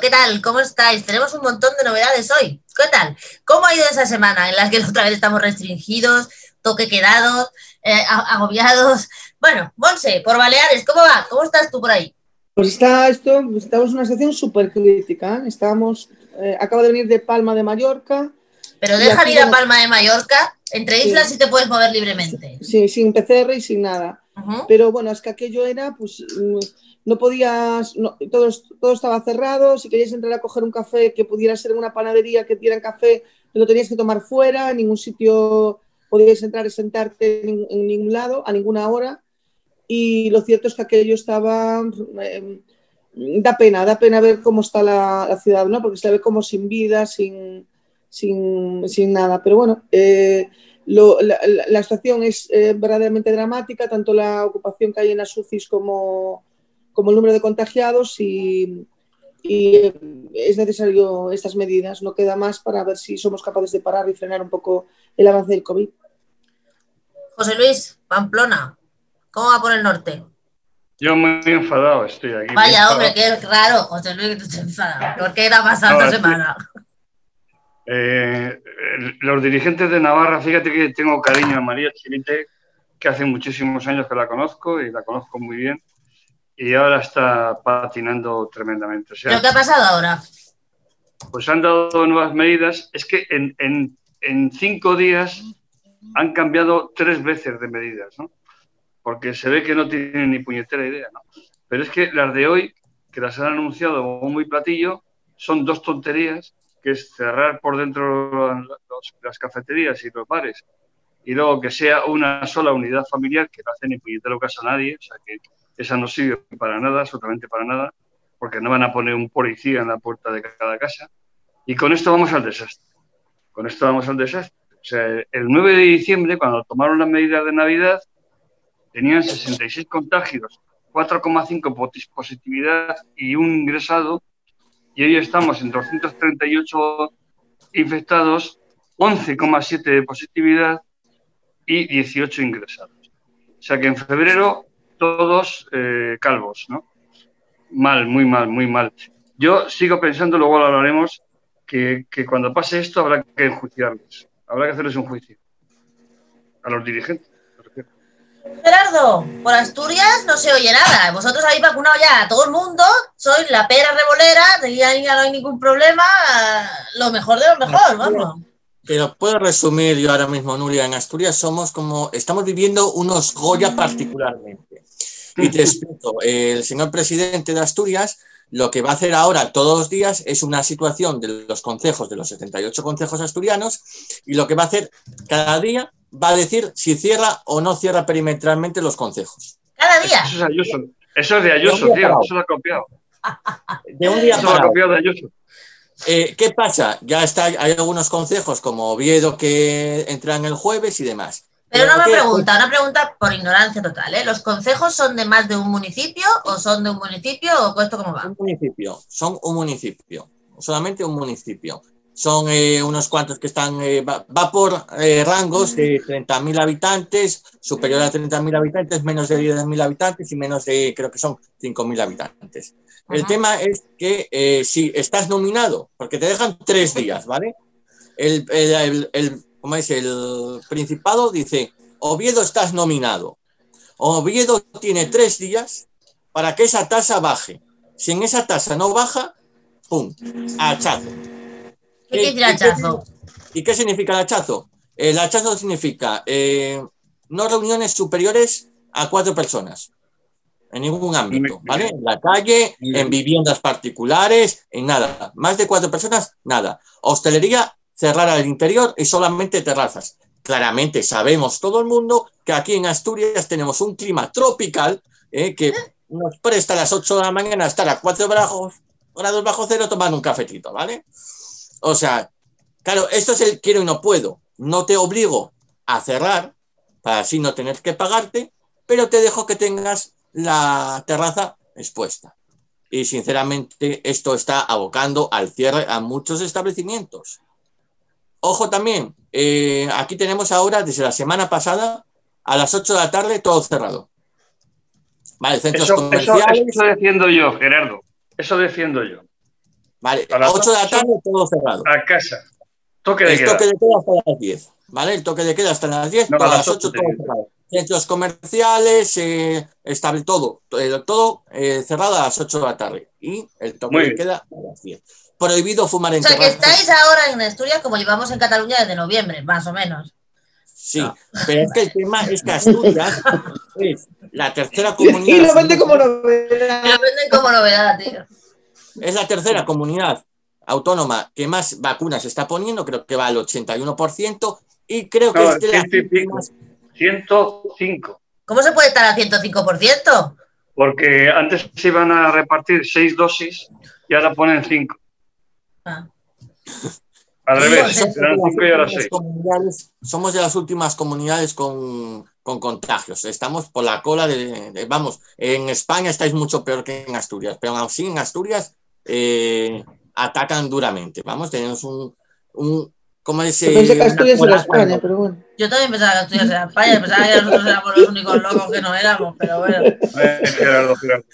¿qué tal? ¿Cómo estáis? Tenemos un montón de novedades hoy. ¿Qué tal? ¿Cómo ha ido esa semana en la que otra vez estamos restringidos, toque quedados, eh, agobiados? Bueno, Monse, por Baleares, ¿cómo va? ¿Cómo estás tú por ahí? Pues está esto, estamos en una situación súper crítica. ¿eh? Estábamos, eh, acabo de venir de Palma de Mallorca. Pero dejan ir a Palma de Mallorca, entre islas sí. te puedes mover libremente. Sí, sin PCR y sin nada. Pero bueno, es que aquello era, pues no podías, no, todo, todo, estaba cerrado, si querías entrar a coger un café que pudiera ser en una panadería que dieran café, lo tenías que tomar fuera, en ningún sitio podías entrar y sentarte en, ningún lado, a ninguna hora. Y lo cierto es que aquello estaba, eh, da pena, da pena ver cómo está la, ciudad, ¿no? Porque se ve como sin vida, sin, sin, sin nada. Pero bueno, eh, lo, la, la, situación es eh, verdaderamente dramática, tanto la ocupación que hay en las UCIs como, como el número de contagiados y, y, es necesario estas medidas. No queda más para ver si somos capaces de parar y frenar un poco el avance del COVID. José Luis, Pamplona, ¿cómo va por el norte? Yo muy enfadado estoy aquí. Vaya, hombre, qué raro, José Luis, que tú estés enfadado. ¿Por qué era pasado esta semana? Eh, los dirigentes de Navarra, fíjate que tengo cariño a María Chilite, que hace muchísimos años que la conozco y la conozco muy bien, y ahora está patinando tremendamente. O sea, ¿Pero qué ha pasado ahora? Pues han dado nuevas medidas. Es que en, en, en cinco días han cambiado tres veces de medidas, ¿no? Porque se ve que no tienen ni puñetera idea, ¿no? Pero es que las de hoy, que las han anunciado muy platillo, son dos tonterías que es cerrar por dentro los, las cafeterías y los bares y luego que sea una sola unidad familiar que no hace ni puñetero caso a nadie, o sea que esa no sirve para nada, absolutamente para nada, porque no van a poner un policía en la puerta de cada casa. Y con esto vamos al desastre. Con esto vamos al desastre. O sea, el 9 de diciembre, cuando tomaron las medidas de Navidad, tenían 66 contagios, 4,5 positividad y un ingresado y hoy estamos en 238 infectados, 11,7 de positividad y 18 ingresados. O sea que en febrero todos eh, calvos, ¿no? Mal, muy mal, muy mal. Yo sigo pensando, luego lo hablaremos, que, que cuando pase esto habrá que enjuiciarles, habrá que hacerles un juicio a los dirigentes. Gerardo, por Asturias no se oye nada. Vosotros habéis vacunado ya a todo el mundo, sois la pera revolera, ya no hay ningún problema, lo mejor de lo mejor, vamos. Pero puedo resumir yo ahora mismo, Nuria, en Asturias somos como, estamos viviendo unos Goya particularmente. Y te explico, el señor presidente de Asturias lo que va a hacer ahora todos los días es una situación de los concejos, de los 78 concejos asturianos, y lo que va a hacer cada día va a decir si cierra o no cierra perimetralmente los concejos. Cada día. Eso es Ayuso. Eso es de Ayuso, tío. Eso lo ha copiado. De un día Eso lo ha copiado de Ayuso. Eh, ¿Qué pasa? Ya está, hay algunos concejos como Oviedo que entran el jueves y demás. Pero una pregunta, una pregunta por ignorancia total. ¿eh? ¿Los concejos son de más de un municipio o son de un municipio o esto cómo va? Un municipio, son un municipio, solamente un municipio son eh, unos cuantos que están, eh, va, va, por eh, rangos de 30.000 habitantes, superior a 30.000 habitantes, menos de 10.000 habitantes y menos de, creo que son 5.000 habitantes. Ajá. El tema es que si estás nominado, porque te dejan tres días, ¿vale? El, el, el, el ¿cómo es? El Principado dice, Oviedo estás nominado. Oviedo tiene tres días para que esa tasa baje. Si en esa tasa no baja, ¡pum! Hachazo. ¿Y qué significa el hachazo? El hachazo significa eh, no reuniones superiores a cuatro personas en ningún ámbito, ¿vale? En la calle, en viviendas particulares, en nada. Más de cuatro personas, nada. Hostelería, cerrar al interior y solamente terrazas. Claramente sabemos todo el mundo que aquí en Asturias tenemos un clima tropical eh, que nos presta a las 8 de la mañana estar a 4 grados, grados bajo cero tomando un cafetito, ¿vale? O sea, claro, esto es el quiero y no puedo. No te obligo a cerrar para así no tener que pagarte, pero te dejo que tengas la terraza expuesta. Y sinceramente esto está abocando al cierre a muchos establecimientos. Ojo también, eh, aquí tenemos ahora desde la semana pasada a las 8 de la tarde todo cerrado. Vale, centros eso, comerciales. Eso, eso haciendo yo, Gerardo. Eso defiendo yo. Vale, a las 8 de la tarde todo cerrado. A casa. Toque de el queda. toque de queda hasta las 10. ¿Vale? El toque de queda hasta las 10, No, para a las las 8 ocho todo cerrado. Centros comerciales, eh, estable, todo, eh, todo eh, cerrado a las 8 de la tarde. Y el toque Muy de queda a las 10. Prohibido fumar en O sea, que estáis ahora en Asturias como llevamos en Cataluña desde noviembre, más o menos. Sí, pero es que el tema es que Asturias es la tercera Y comunidad. lo vende como novedad. Lo venden como novedad, tío. Es la tercera comunidad autónoma que más vacunas está poniendo, creo que va al 81%, y creo que No, es de las ciento y pico. últimas- 105. ¿Cómo se puede estar al 105%? Porque antes se iban a repartir seis dosis y ahora ponen cinco. Ah. Al revés, somos eran cinco y ahora seis. somos de las últimas comunidades con, con contagios. Estamos por la cola de, de- Vamos, en España estáis mucho peor que en Asturias, pero aún así en Asturias eh, atacan duramente. Vamos, tenemos un. un ¿Cómo es? Yo pensé que Asturias era coraza España, pero bueno. Yo también pensaba que Asturias era España, pensaba que nosotros éramos los únicos locos que no éramos, pero bueno. Eh.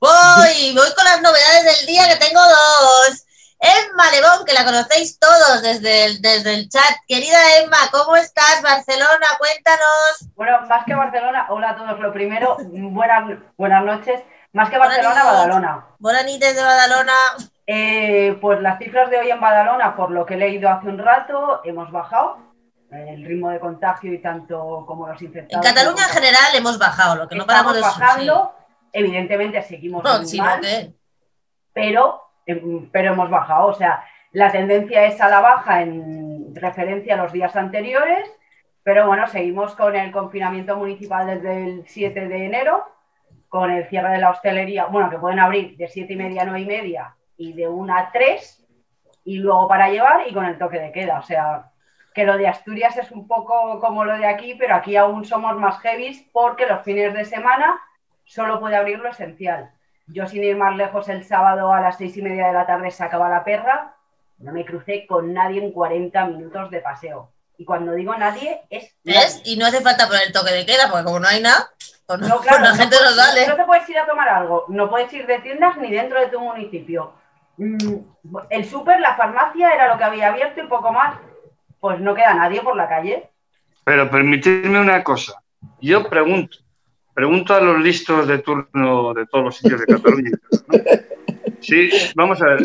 Voy, voy con las novedades del día que tengo dos. Emma Lebón, que la conocéis todos desde el, desde el chat. Querida Emma, ¿cómo estás? Barcelona, cuéntanos. Bueno, más que Barcelona, hola a todos. Lo primero, buenas, buenas noches. Más que Barcelona. Badalona. Bonanites de Badalona. Eh, pues las cifras de hoy en Badalona, por lo que he leído hace un rato, hemos bajado el ritmo de contagio y tanto como los En infectados. Cataluña en general hemos bajado, lo que no paramos de bajando. Evidentemente seguimos Sí. No, muy sí, mal, pero, em, pero hemos bajado. O sea, la tendencia es a la baja en referencia a los días anteriores, pero bueno, seguimos con el confinamiento municipal desde el 7 de enero, con el cierre de la hostelería, bueno, que pueden abrir de 7 y media a 9 y media y de 1 a 3, y luego para llevar y con el toque de queda. O sea, que lo de Asturias es un poco como lo de aquí, pero aquí aún somos más heavies porque los fines de semana solo puede abrir lo esencial. Yo sin ir más lejos el sábado a las seis y media de la tarde se acaba la perra, no me crucé con nadie en 40 minutos de paseo. Y cuando digo nadie, es... Y no hace falta poner el toque de queda, porque como no hay nada, no, No, claro, la no gente puedes- no sale. No te puedes ir a tomar algo, no puedes ir de tiendas ni dentro de tu municipio. Mm, El súper, la farmacia era lo que había abierto y poco más. Pues no queda nadie por la calle. Pero permitidme una cosa. Yo pregunto, pregunto a los listos de turno de todos los sitios de Cataluña. ¿no? Sí, vamos a ver.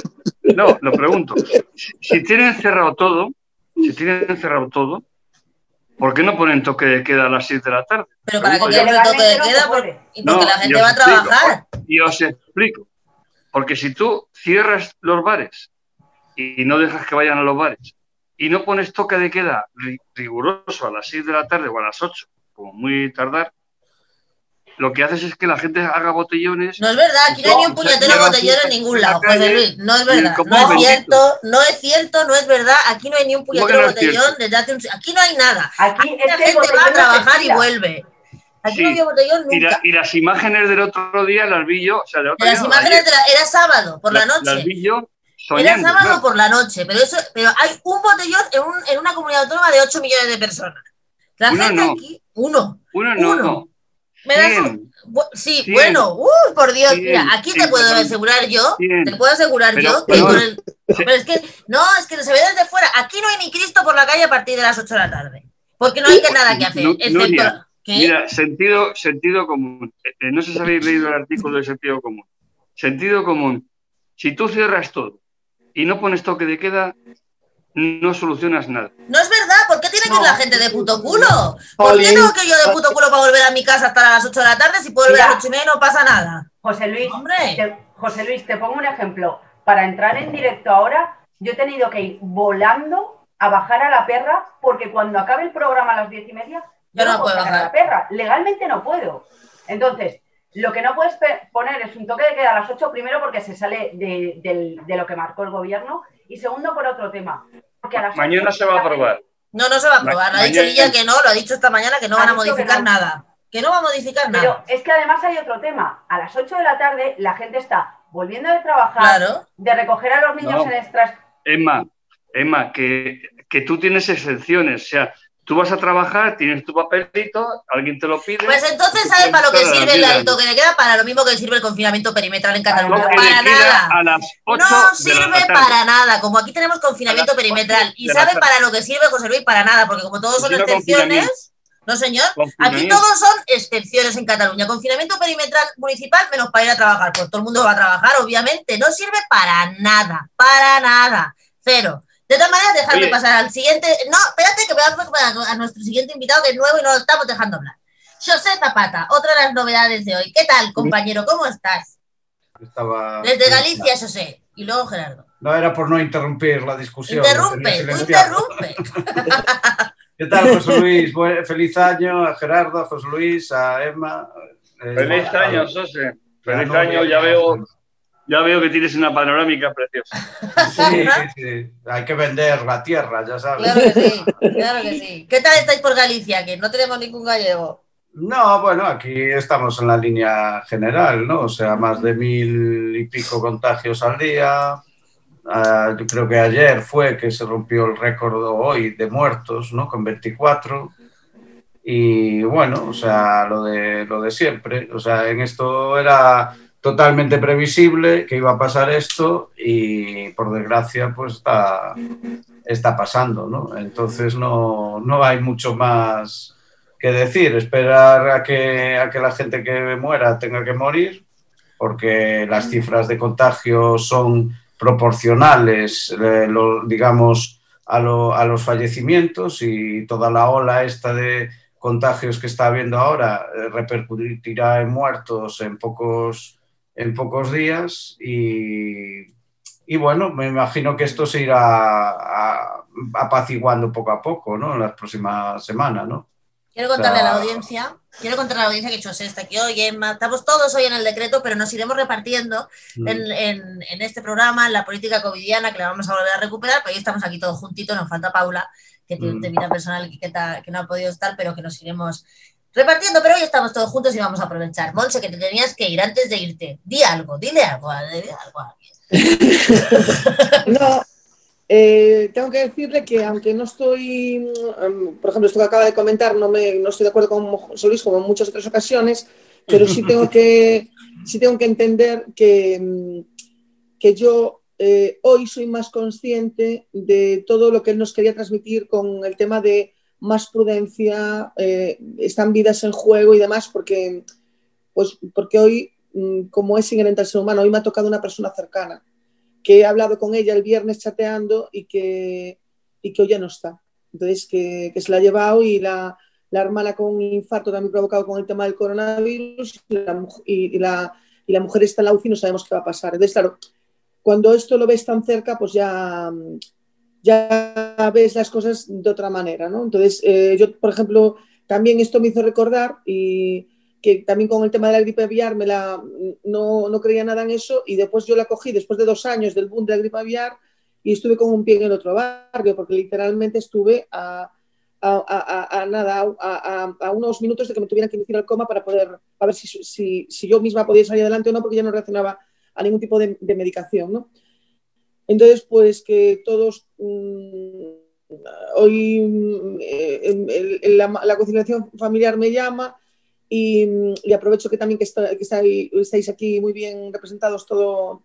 No, lo pregunto. Si tienen cerrado todo, si tienen cerrado todo, ¿por qué no ponen toque de queda a las 6 de la tarde? Pero para que Porque quede el toque de no queda, puede. por- y porque No, la gente va a trabajar. Y os explico. Porque si tú cierras los bares y no dejas que vayan a los bares y no pones toque de queda ri- riguroso a las 6 de la tarde o a las 8, como muy tardar, lo que haces es que la gente haga botellones. No es verdad, aquí no hay ni un puñetero botellero en ningún la lado, José Luis. No es verdad, no es bendito. cierto, no es cierto, no es verdad. Aquí no hay ni un ¿Cómo que puñetero no botellón desde hace un... Aquí no hay nada. Aquí La es que el gente va a trabajar y vuelve. Aquí Sí. no había botellón Y, la- nunca. y las imágenes del otro día las vi yo, o sea, del otro las día, imágenes de la- era sábado, por la las- Las noche. vi yo Era sábado claro. por la noche, pero eso, pero hay un botellón en, un- en una comunidad autónoma de 8 millones de personas. La Uno gente no. aquí, uno. Uno no, uno. no. Me das un- sí, bueno, uy, por Dios, mira, aquí te puedo asegurar yo, te puedo asegurar Pero- yo que pero- con el, pero es que no, es que se ve desde fuera, aquí no hay ni Cristo por la calle a partir de las 8 de la tarde, porque no hay que nada que hacer. Mira, sentido, sentido común. Eh, eh, no sé si habéis leído el artículo de sentido común. Sentido común. Si tú cierras todo y no pones toque de queda, no solucionas nada. No es verdad, ¿por qué tiene que ir la gente de puto culo? ¿Por qué tengo que ir yo de puto culo para volver a mi casa hasta las 8 de la tarde si puedo volver a Mira. las 8 y media y no pasa nada? José Luis, Hombre. te, José Luis, te pongo un ejemplo. Para entrar en directo ahora, yo he tenido que ir volando a bajar a la perra porque cuando acabe el programa a las diez y media, Yo no puedo bajar. a la perra. Legalmente no puedo. Entonces, lo que no puedes poner es un toque de queda a las 8, primero porque se sale de lo que marcó el gobierno y segundo por otro tema. Porque a las Mañana se va a aprobar. No, no se va a aprobar, lo ha dicho Lilla que no, lo ha dicho esta mañana que no Ha van a que modificar no. nada, que no va a modificar Pero nada. es que además hay otro tema. A las 8 de la tarde la gente está volviendo de trabajar, Claro. de recoger a los niños No. en extras. Emma, Emma, que, que tú tienes excepciones. O sea, tú vas a trabajar, tienes tu papelito, alguien te lo pide. Pues entonces, ¿sabes para lo que sirve el toque de queda? Para lo mismo que sirve el confinamiento perimetral en Cataluña. Para nada. no sirve para nada. Como aquí tenemos confinamiento perimetral. ¿Y sabe para lo que sirve, José Luis? Para nada, porque como todos son excepciones. No, señor. Aquí todos son excepciones en Cataluña. Confinamiento perimetral municipal menos para ir a trabajar. Pues todo el mundo va a trabajar, obviamente. No sirve para nada. Para nada. Cero. De todas maneras, dejarme pasar al siguiente. No, espérate que voy a, a nuestro siguiente invitado que es nuevo y no lo estamos dejando hablar. José Zapata, otra de las novedades de hoy. ¿Qué tal, compañero? ¿Cómo estás? Estaba... Desde Galicia, José. Y luego Gerardo. No, era por no interrumpir la discusión. Interrumpe, tú interrumpe. ¿Qué tal, José Luis? feliz año a Gerardo, a José Luis, a Emma. Eh, feliz año, José. Feliz año, ya veo ya veo que tienes una panorámica preciosa. Sí, sí, Hay que vender la tierra, ya sabes. Claro que sí, claro que sí. ¿Qué tal estáis por Galicia? Que no tenemos ningún gallego. No, bueno, aquí estamos en la línea general, ¿no? O sea, más de mil y pico contagios al día. Ah, yo creo que ayer fue que se rompió el récord hoy de muertos, ¿no? Con 24. Y bueno, o sea, lo de, lo de siempre. O sea, en esto era totalmente previsible que iba a pasar esto y por desgracia pues está, está pasando, ¿no? Entonces no, no hay mucho más que decir, esperar a que, a que la gente que muera tenga que morir, porque las cifras de contagio son proporcionales, eh, digamos, a, a los fallecimientos y toda la ola esta de contagios que está habiendo ahora eh, repercutirá en muertos en pocos en pocos días y, y bueno, me imagino que esto se irá apaciguando poco a poco, ¿no? En las próximas semanas, ¿no? Quiero contarle a la audiencia, quiero contarle a la audiencia que José está aquí hoy, estamos todos hoy en el decreto, pero nos iremos repartiendo mm. en, en, en, este programa, en la política covidiana, que la vamos a volver a recuperar, pero hoy estamos aquí todos juntitos, nos falta Paula, que tiene un mm. vida personal que, que, no ha podido estar, pero que nos iremos repartiendo, pero hoy estamos todos juntos y vamos a aprovechar. Monse, que te tenías que ir antes de irte. Di algo, dile algo, a alguien. no, eh, tengo que decirle que aunque no estoy, mm, por ejemplo, esto que acaba de comentar, no, me, no estoy de acuerdo con Solís como en muchas otras ocasiones, pero sí tengo que, sí tengo que entender que, mm, que yo eh, hoy soy más consciente de todo lo que él nos quería transmitir con el tema de más prudencia, eh, están vidas en juego y demás, porque, pues, porque hoy, mm, como es inherente al ser humano, hoy me ha tocado una persona cercana, que he hablado con ella el viernes chateando y que, y que hoy ya no está. Entonces, que, que se la ha llevado y la, la, hermana con un infarto también provocado con el tema del coronavirus y la, y, la, y la mujer está en la UCI y no sabemos qué va a pasar. Entonces, claro, cuando esto lo ves tan cerca, pues ya ya ves las cosas de otra manera, ¿no? Entonces, eh, yo, por ejemplo, también esto me hizo recordar y que también con el tema de la gripe aviar me la, no, no, creía nada en eso y después yo la cogí después de dos años del boom de la gripe aviar y estuve con un pie en el otro barrio porque literalmente estuve a, a, a, nada, a, unos minutos de que me tuvieran que inducir al coma para poder, a ver si, si, si, yo misma podía salir adelante o no porque ya no reaccionaba a ningún tipo de, de medicación, ¿no? Entonces, pues que todos mm, hoy eh, la, conciliación familiar me llama y, aprovecho que también que, estáis aquí muy bien representados todo,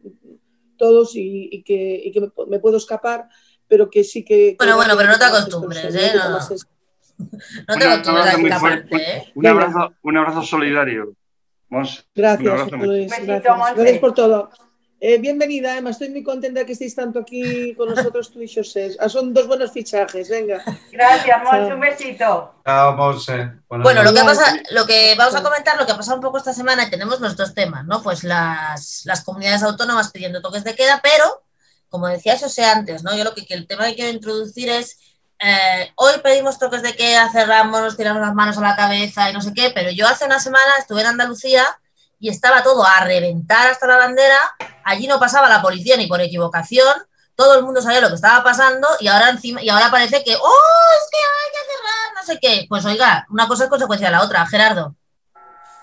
todos y, que, me, puedo escapar, pero que sí que... Bueno, bueno, pero no te acostumbres, ¿eh? No, te acostumbres escaparte, ¿eh? Un abrazo, un abrazo solidario. Gracias, gracias. Gracias por todo. Eh, bienvenida, Emma. Estoy muy contenta de que estéis tanto aquí con nosotros tú y José. Ah, son dos buenos fichajes, venga. Gracias, Monse. Un besito. Chao, Monse. Bueno, lo que, pasa, lo que vamos a comentar, lo que ha pasado un poco esta semana, y tenemos los dos temas, ¿no? Pues las, las comunidades autónomas pidiendo toques de queda, pero, como decía José antes, ¿no? Yo lo que, el tema que quiero introducir es eh, hoy pedimos toques de queda, cerramos, nos tiramos las manos a la cabeza y no sé qué, pero yo hace una semana estuve en Andalucía y estaba todo a reventar hasta la bandera, allí no pasaba la policía ni por equivocación, todo el mundo sabía lo que estaba pasando y ahora encima y ahora parece que oh, es que hay que cerrar, no sé qué. Pues oiga, una cosa es consecuencia de la otra, Gerardo.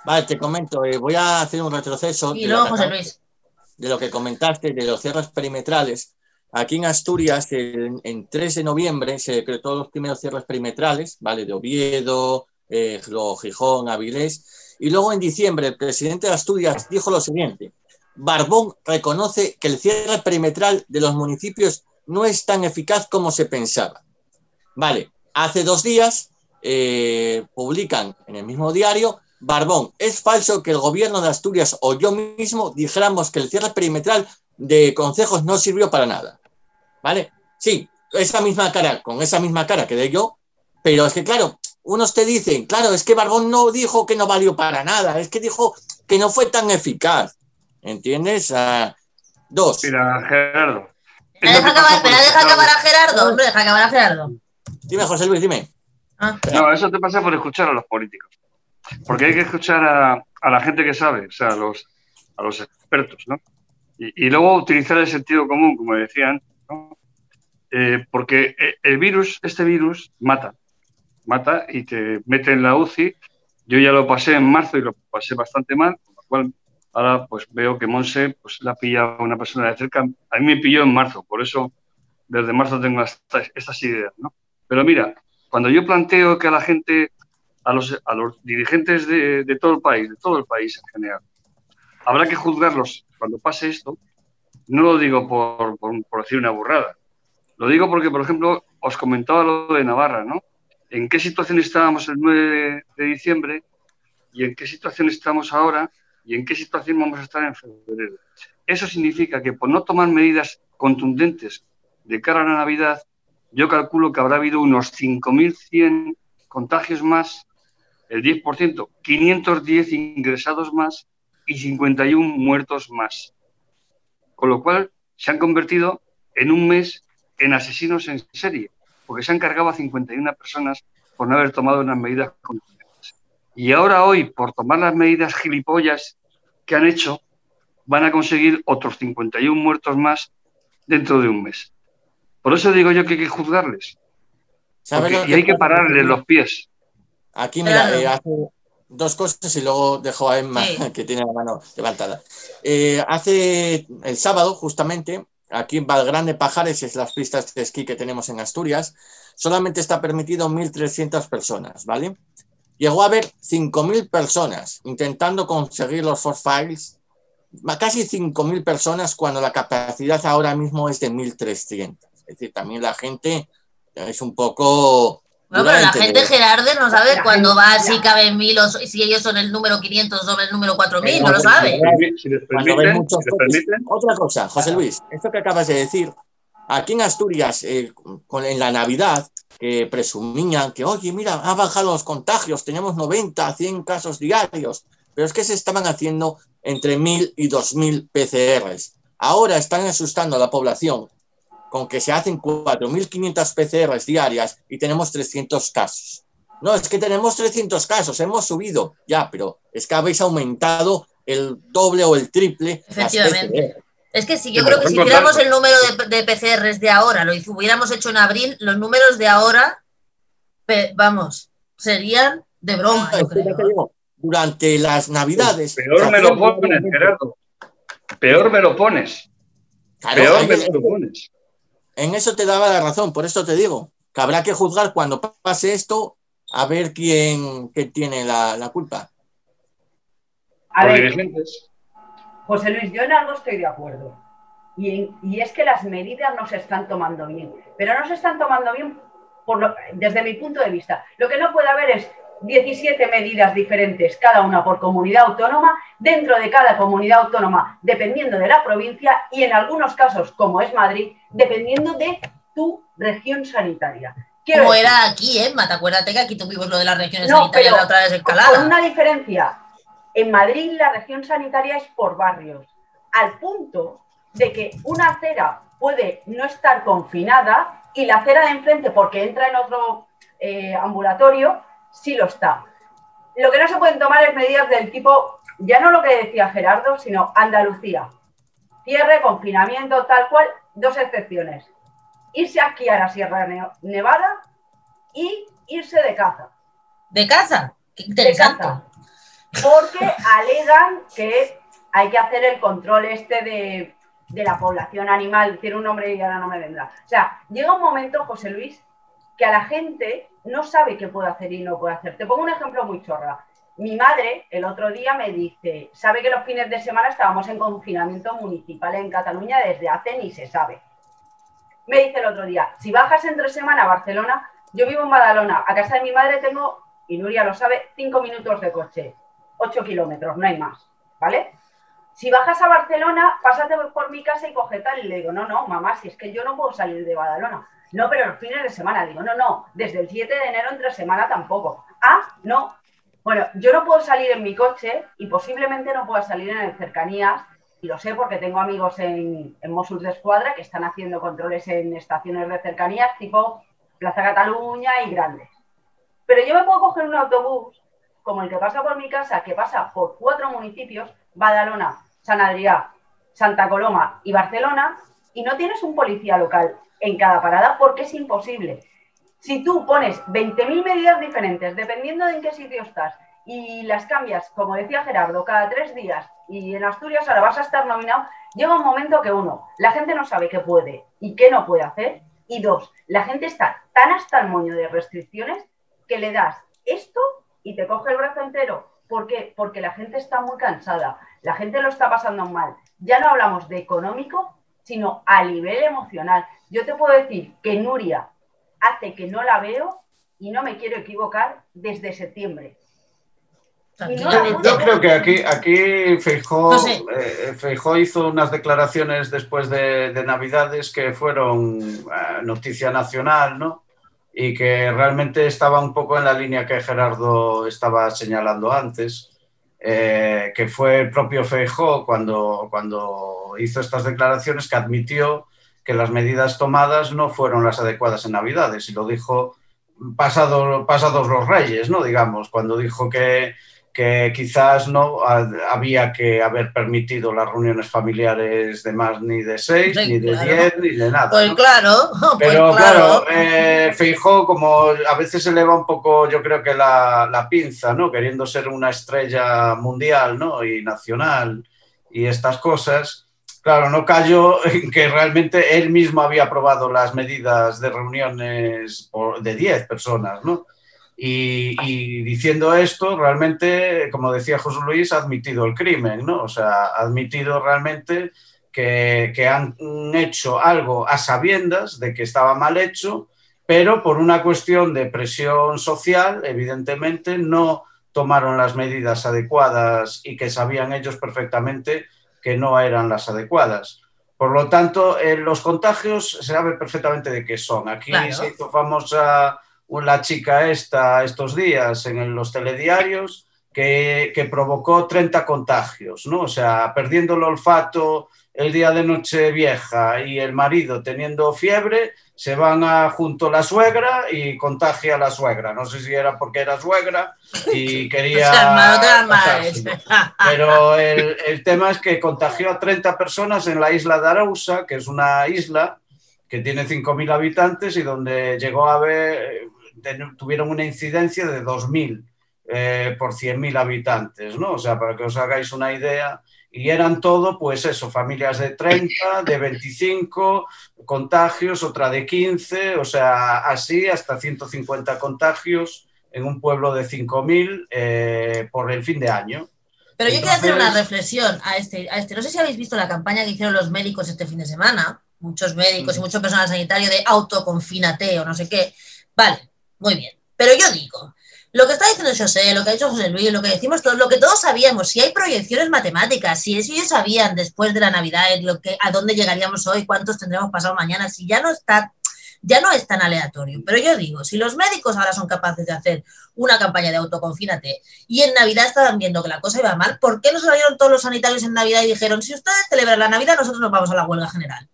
Vale, te comento, eh, voy a hacer un retroceso. Y luego, José Luis. De lo que comentaste, de los cierres perimetrales. Aquí en Asturias, en, 3 de noviembre, se decretó los primeros cierres perimetrales, ¿vale? De Oviedo, eh, Gijón, Avilés. Y luego en diciembre, el presidente de Asturias dijo lo siguiente. Barbón reconoce que el cierre perimetral de los municipios no es tan eficaz como se pensaba. Vale, hace dos días eh, publican en el mismo diario, Barbón, es falso que el gobierno de Asturias o yo mismo dijéramos que el cierre perimetral de consejos no sirvió para nada. ¿vale? Sí, esa misma cara, con esa misma cara que de yo, pero es que claro, unos te dicen, claro, es que Barbón no dijo que no valió para nada, es que dijo que no fue tan eficaz, ¿entiendes? Uh, dos. Mira, Gerardo. deja acabar, deja acabar a Gerardo, hombre, deja acabar a Gerardo. Dime, José Luis, dime. Ah. No, eso te pasa por escuchar a los políticos. Porque hay que escuchar a, a la gente que sabe, o sea, a los, a los expertos, ¿no? Y, y, luego utilizar el sentido común, como decían, eh, porque eh, el virus, este virus, mata, mata y te mete en la UCI. Yo ya lo pasé en marzo y lo pasé bastante mal, con lo cual ahora pues veo que Monse pues la pilla una persona de cerca. A mí me pilló en marzo, por eso desde marzo tengo estas, ideas, ¿no? Pero mira, cuando yo planteo que a la gente, a los, a los dirigentes de, de todo el país, de todo el país en general, habrá que juzgarlos cuando pase esto, no lo digo por, por, decir una burrada. Lo digo porque, por ejemplo, os comentaba lo de Navarra, ¿no? ¿En qué situación estábamos el 9 de diciembre y en qué situación estamos ahora y en qué situación vamos a estar en febrero? Eso significa que por no tomar medidas contundentes de cara a la Navidad, yo calculo que habrá habido unos 5.100 contagios más, el 10%, 510 ingresados más y 51 muertos más con lo cual se han convertido en un mes en asesinos en serie, porque se han cargado a 51 personas por no haber tomado unas medidas contundentes. Y ahora hoy, por tomar las medidas gilipollas que han hecho, van a conseguir otros 51 muertos más dentro de un mes. Por eso digo yo que hay que juzgarles. y hay que pararles los pies. Aquí, mira, eh, hace, dos cosas y luego dejo a Emma, que tiene la mano levantada. Eh, hace el sábado, justamente, aquí en Valgrande Pajares, es las pistas de esquí que tenemos en Asturias, solamente está permitido 1.300 personas, ¿vale? Llegó a haber 5.000 personas intentando conseguir los four files, casi 5.000 personas cuando la capacidad ahora mismo es de 1.300. Es decir, también la gente es un poco no, pero la gente Gerarde no sabe cuándo va, si caben mil o si ellos son el número 500 o el número 4000, no lo sabe. Otra cosa, José Luis, esto que acabas de decir, aquí en Asturias, eh, en la Navidad, que presumían que, oye, mira, ha bajado los contagios, teníamos 90, 100 casos diarios, pero es que se estaban haciendo entre 1.000 y 2.000 PCRs. Ahora están asustando a la población con que se hacen 4.500 PCRs diarias y tenemos 300 casos. No, es que tenemos 300 casos, hemos subido, ya, pero es que habéis aumentado el doble o el triple. Efectivamente. Es que si yo creo que si hiciéramos el número de, PCRs de ahora, lo hubiéramos hecho en abril, los números de ahora, vamos, serían de broma. durante las navidades. Peor me lo pones, Gerardo. Peor me lo pones. Peor me lo pones. En eso te daba la razón, por eso te digo, que habrá que juzgar cuando pase esto a ver quién, tiene la, culpa. A ver, José Luis, yo en algo estoy de acuerdo. Y, y, es que las medidas no se están tomando bien. Pero no se están tomando bien por desde mi punto de vista. Lo que no puede haber es 17 medidas diferentes, cada una por comunidad autónoma, dentro de cada comunidad autónoma, dependiendo de la provincia y en algunos casos, como es Madrid, dependiendo de tu región sanitaria. como era aquí, ¿eh? Mata, acuérdate que aquí tuvimos lo de las regiones sanitarias la otra vez escalada. Con una diferencia. En Madrid la región sanitaria es por barrios, al punto de que una acera puede no estar confinada y la acera de enfrente, porque entra en otro eh, ambulatorio, sí lo está. Lo que no se pueden tomar es medidas del tipo, ya no lo que decía Gerardo, sino Andalucía. Cierre, confinamiento, tal cual, dos excepciones. Irse aquí a la Sierra Nevada y irse de caza. ¿De caza? Qué interesante. Porque alegan que hay que hacer el control este de de la población animal, tiene un nombre y ahora no me vendrá. O sea, llega un momento, José Luis, que a la gente no sabe qué puede hacer y no puede hacer. Te pongo un ejemplo muy chorra. Mi madre el otro día me dice, sabe que los fines de semana estábamos en confinamiento municipal en Cataluña desde hace ni se sabe. Me dice el otro día, si bajas entre semana a Barcelona, yo vivo en Badalona, a casa de mi madre tengo, y Nuria lo sabe, cinco minutos de coche, ocho kilómetros, no hay más, ¿vale? Si bajas a Barcelona, pásate por mi casa y coge tal. Y le digo, no, no, mamá, si es que yo no puedo salir de Badalona. No, pero los fines de semana. Digo, no, no, desde el 7 de enero entre semana tampoco. Ah, no. Bueno, yo no puedo salir en mi coche y posiblemente no pueda salir en el cercanías. Y lo sé porque tengo amigos en, en de Escuadra que están haciendo controles en estaciones de cercanías tipo Plaza Cataluña y grandes. Pero yo me puedo coger un autobús como el que pasa por mi casa, que pasa por cuatro municipios, Badalona, San Adrià, Santa Coloma y Barcelona, y no tienes un policía local en cada parada porque es imposible. Si tú pones 20.000 medidas diferentes, dependiendo de en qué sitio estás, y las cambias, como decía Gerardo, cada tres días, y en Asturias ahora vas a estar nominado, llega un momento que uno, la gente no sabe qué puede y qué no puede hacer, y dos, la gente está tan hasta el moño de restricciones que le das esto y te coge el brazo entero. ¿Por qué? Porque la gente está muy cansada, la gente lo está pasando mal. Ya no hablamos de económico, sino a nivel emocional. Yo te puedo decir que Nuria hace que no la veo y no me quiero equivocar desde septiembre. yo, creo que aquí, aquí Feijó, eh, hizo unas declaraciones después de, de Navidades que fueron eh, noticia nacional, ¿no? Y que realmente estaba un poco en la línea que Gerardo estaba señalando antes eh, que fue el propio Feijó cuando, cuando hizo estas declaraciones que admitió que las medidas tomadas no fueron las adecuadas en Navidades y lo dijo pasado, pasados los reyes, ¿no? Digamos, cuando dijo que, que quizás no había que haber permitido las reuniones familiares de más ni de seis, ni de diez, ni de nada. Pues claro, pues pero claro, eh, como a veces eleva un poco, yo creo que la, la, pinza, ¿no? Queriendo ser una estrella mundial, ¿no? Y nacional y estas cosas. Claro, no cayó en que realmente él mismo había aprobado las medidas de reuniones de 10 personas, ¿no? Y, diciendo esto, realmente, como decía José Luis, ha admitido el crimen, ¿no? O sea, ha admitido realmente que, que, han hecho algo a sabiendas de que estaba mal hecho, pero por una cuestión de presión social, evidentemente, no tomaron las medidas adecuadas y que sabían ellos perfectamente que no eran las adecuadas. Por lo tanto, los contagios se sabe perfectamente de qué son. Aquí se hizo famosa la chica esta estos días en los telediarios que, que, provocó 30 contagios, ¿no? O sea, perdiendo el olfato el día de noche vieja y el marido teniendo fiebre, se van a junto a la suegra y contagia a la suegra. No sé si era porque era suegra y quería... Pero el, el, tema es que contagió a 30 personas en la isla de Arousa, que es una isla que tiene 5.000 habitantes y donde llegó a haber tuvieron una incidencia de 2.000 eh, por 100.000 habitantes, ¿no? O sea, para que os hagáis una idea. Y eran todo, pues eso, familias de 30, de 25 contagios, otra de 15, o sea, así hasta 150 contagios en un pueblo de 5.000 eh, por el fin de año. Pero yo quiero hacer una reflexión a este, a este. No sé si habéis visto la campaña que hicieron los médicos este fin de semana, muchos médicos y mm. mucho personal sanitario de autoconfínate o no sé qué. Vale, muy bien. Pero yo digo, lo que está diciendo José, lo que ha dicho José Luis, lo que decimos todos, lo que todos sabíamos, si hay proyecciones matemáticas, si ellos sabían después de la Navidad lo que, a dónde llegaríamos hoy, cuántos tendremos pasado mañana, si ya no está, ya no es tan aleatorio. Pero yo digo, si los médicos ahora son capaces de hacer una campaña de autoconfínate y en Navidad estaban viendo que la cosa iba mal, ¿por qué no salieron todos los sanitarios en Navidad y dijeron, si ustedes celebran la Navidad, nosotros nos vamos a la huelga general?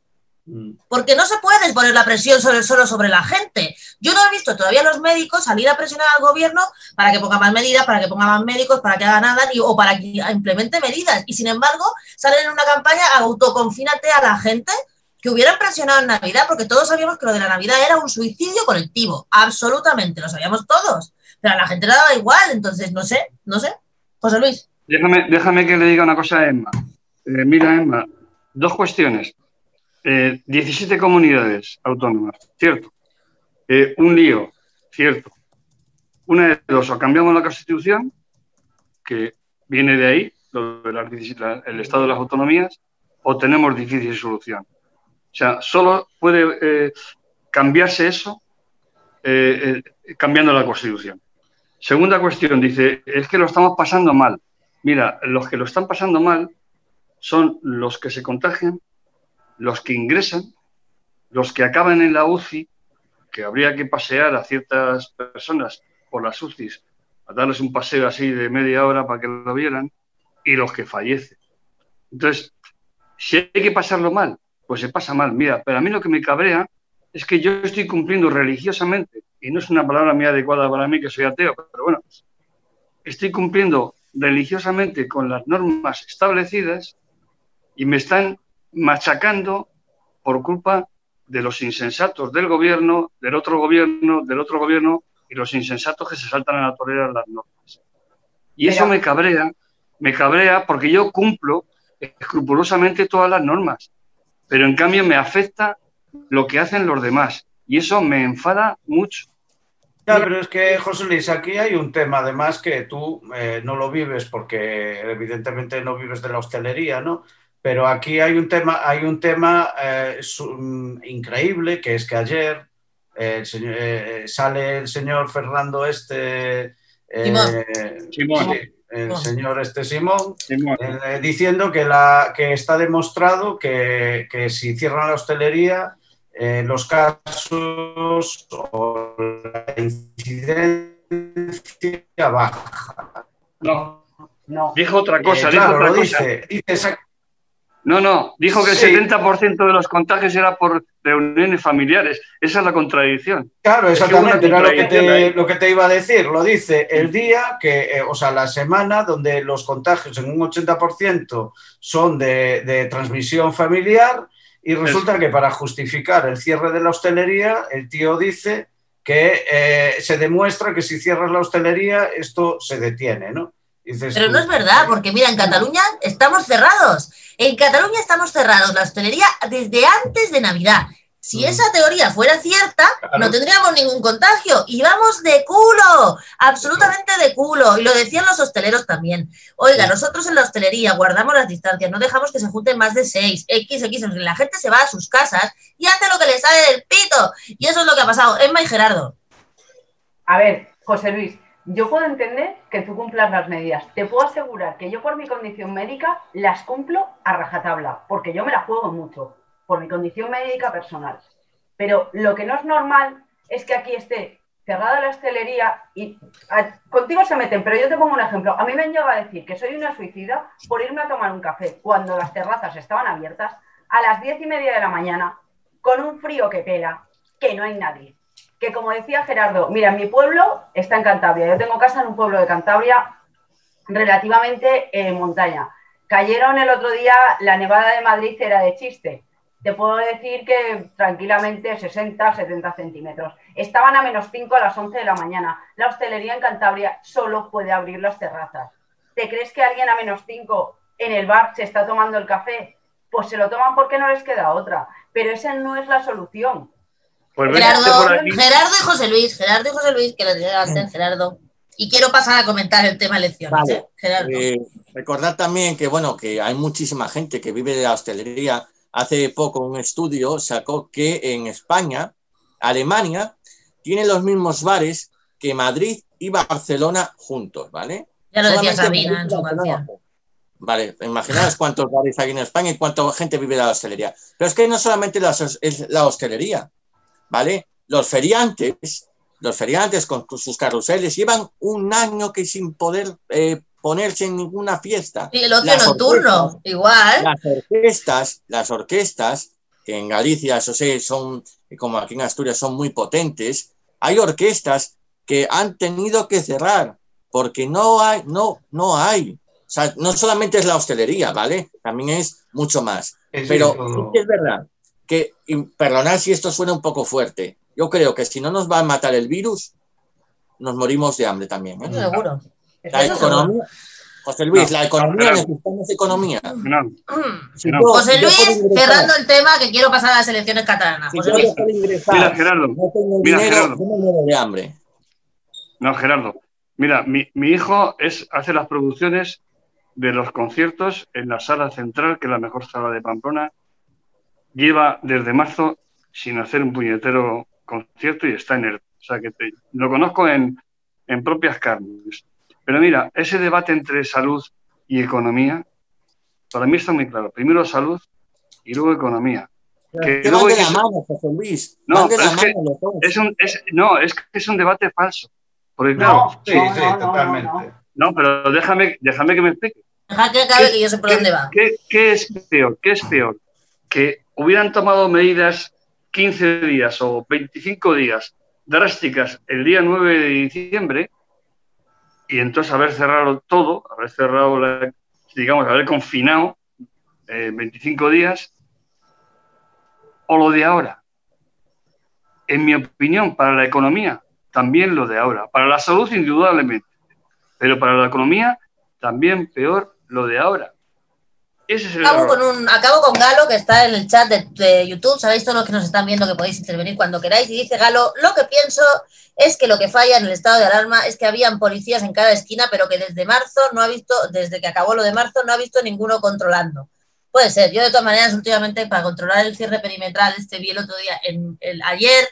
Mm. Porque no se puede poner la presión sobre, solo sobre la gente. Yo no he visto todavía a los médicos salir a presionar al gobierno para que ponga más medidas, para que ponga más médicos, para que haga nada o para que implemente medidas. Y sin embargo, salen en una campaña autoconfínate a la gente que hubieran presionado en Navidad, porque todos sabíamos que lo de la Navidad era un suicidio colectivo. Absolutamente, lo sabíamos todos. Pero a la gente le daba igual, entonces no sé, no sé. José Luis. Déjame, déjame que le diga una cosa a Emma. Eh, mira, Emma, dos cuestiones. 17 eh, comunidades autónomas, cierto. Eh, un lío, cierto. Una de dos, o cambiamos la Constitución, que viene de ahí, el estado de las autonomías, o tenemos difícil solución. O sea, solo puede eh, cambiarse eso cambiando la Constitución. Segunda cuestión, dice, es que lo estamos pasando mal. Mira, los que lo están pasando mal son los que se contagian, los que ingresan, los que acaban en la UCI, que habría que pasear a ciertas personas por las UCIs, a darles un paseo así de media hora para que lo vieran, y los que fallecen. Entonces, si hay que pasarlo mal, pues se pasa mal. Mira, pero a mí lo que me cabrea es que yo estoy cumpliendo religiosamente, y no es una palabra muy adecuada para mí que soy ateo, pero bueno, estoy cumpliendo religiosamente con las normas establecidas y me están machacando por culpa de los insensatos del gobierno, del otro gobierno, del otro gobierno y los insensatos que se saltan a la torera las normas. Y eso me cabrea, me cabrea porque yo cumplo escrupulosamente todas las normas, pero en cambio me afecta lo que hacen los demás y eso me enfada mucho. Ya, pero es que, José Luis, aquí hay un tema además que tú eh, no lo vives porque evidentemente no vives de la hostelería, ¿no? Pero aquí hay un tema, hay un tema eh, mm, increíble, que es que ayer eh, eh, sale el señor Fernando este... Simón. el señor este Simón, diciendo que, la, que está demostrado que, que si cierran la hostelería, los casos o la incidencia baja. No, no. Dijo otra cosa, dijo otra cosa. Dice, dice no, no, dijo que el 70% de los contagios era por reuniones familiares. Esa es la contradicción. Claro, exactamente, era lo que, te, lo que, te, iba a decir. Lo dice el día que, eh, o sea, la semana donde los contagios en un 80% son de, transmisión familiar y resulta que para justificar el cierre de la hostelería, el tío dice que eh, se demuestra que si cierras la hostelería esto se detiene, ¿no? Pero no es verdad, porque mira, en Cataluña estamos cerrados. En Cataluña estamos cerrados, la hostelería desde antes de Navidad. Si esa teoría fuera cierta, no tendríamos ningún contagio. Y vamos de culo, absolutamente de culo. Y lo decían los hosteleros también. Oiga, nosotros en la hostelería guardamos las distancias, no dejamos que se junten más de seis, X, X. La gente se va a sus casas y hace lo que le sale del pito. Y eso es lo que ha pasado. Emma y Gerardo. A ver, José Luis, yo puedo entender que tú cumplas las medidas. Te puedo asegurar que yo por mi condición médica las cumplo a rajatabla, porque yo me la juego mucho, por mi condición médica personal. Pero lo que no es normal es que aquí esté cerrada la hostelería y contigo se meten, pero yo te pongo un ejemplo. A mí me han llegado a decir que soy una suicida por irme a tomar un café cuando las terrazas estaban abiertas a las diez y media de la mañana con un frío que pela, que no hay nadie que como decía Gerardo, mira, mi pueblo está en Cantabria. Yo tengo casa en un pueblo de Cantabria relativamente en montaña. Cayeron el otro día, la nevada de Madrid era de chiste. Te puedo decir que tranquilamente 60, 70 centímetros. Estaban a menos 5 a las 11 de la mañana. La hostelería en Cantabria solo puede abrir las terrazas. ¿Te crees que alguien a menos 5 en el bar se está tomando el café? Pues se lo toman porque no les queda otra. Pero esa no es la solución. Pues Gerardo, Gerardo y José Luis, Gerardo y José Luis, que lo antes, Gerardo. Y quiero pasar a comentar el tema elecciones. ¿eh? Gerardo. Eh, recordad también que, bueno, que hay muchísima gente que vive de la hostelería. Hace poco un estudio sacó que en España, Alemania, tiene los mismos bares que Madrid y Barcelona juntos, ¿vale? Ya lo decía Sabina en su canción. Vale, imaginaos cuántos bares hay en España y cuánta gente vive de la hostelería. Pero es que no solamente es la hostelería, ¿vale? Los feriantes, los feriantes con sus carruseles llevan un año que sin poder eh, ponerse en ninguna fiesta. Y el ocio nocturno, igual. Las orquestas, las orquestas, que en Galicia, eso sí, son, como aquí en Asturias, son muy potentes, hay orquestas que han tenido que cerrar porque no hay, no, no hay. O sea, no solamente es la hostelería, ¿vale? También es mucho más. Pero es verdad que, perdonad si esto suena un poco fuerte, yo creo que si no nos va a matar el virus, nos morimos de hambre también. ¿eh? Seguro. La economía, José Luis, la economía, necesitamos economía. No, José Luis, cerrando el tema, que quiero pasar a las elecciones catalanas. José Luis. mira, Gerardo. No tengo mira, dinero, Gerardo. No de hambre. No, Gerardo. Mira, mi, mi, hijo es, hace las producciones de los conciertos en la sala central, que es la mejor sala de Pamplona. Lleva desde marzo sin hacer un puñetero concierto y está en el. O sea, que lo conozco en, en propias carnes. Pero mira, ese debate entre salud y economía, para mí está muy claro. Primero salud y luego economía. Que de la mano, José Luis. No, es, que es, un, es, no, es que es un debate falso. Porque claro, sí, sí, totalmente. No, pero déjame, déjame que me explique. Deja que acabe que yo sé por dónde va. ¿qué, ¿Qué es peor? ¿Qué es peor? Que hubieran tomado medidas 15 días o 25 días drásticas el día 9 de diciembre y entonces haber cerrado todo, haber cerrado, digamos, haber confinado 25 eh, días, o lo de ahora. En mi opinión, para la economía, también lo de ahora. Para la salud, indudablemente. Pero para la economía, también peor lo de ahora acabo, con un, acabo con Galo, que está en el chat de, YouTube. Sabéis todos los que nos están viendo que podéis intervenir cuando queráis. Y dice Galo, lo que pienso es que lo que falla en el estado de alarma es que habían policías en cada esquina, pero que desde marzo no ha visto, desde que acabó lo de marzo, no ha visto ninguno controlando. Puede ser. Yo de todas maneras, últimamente, para controlar el cierre perimetral, este vi el otro día, en el, ayer,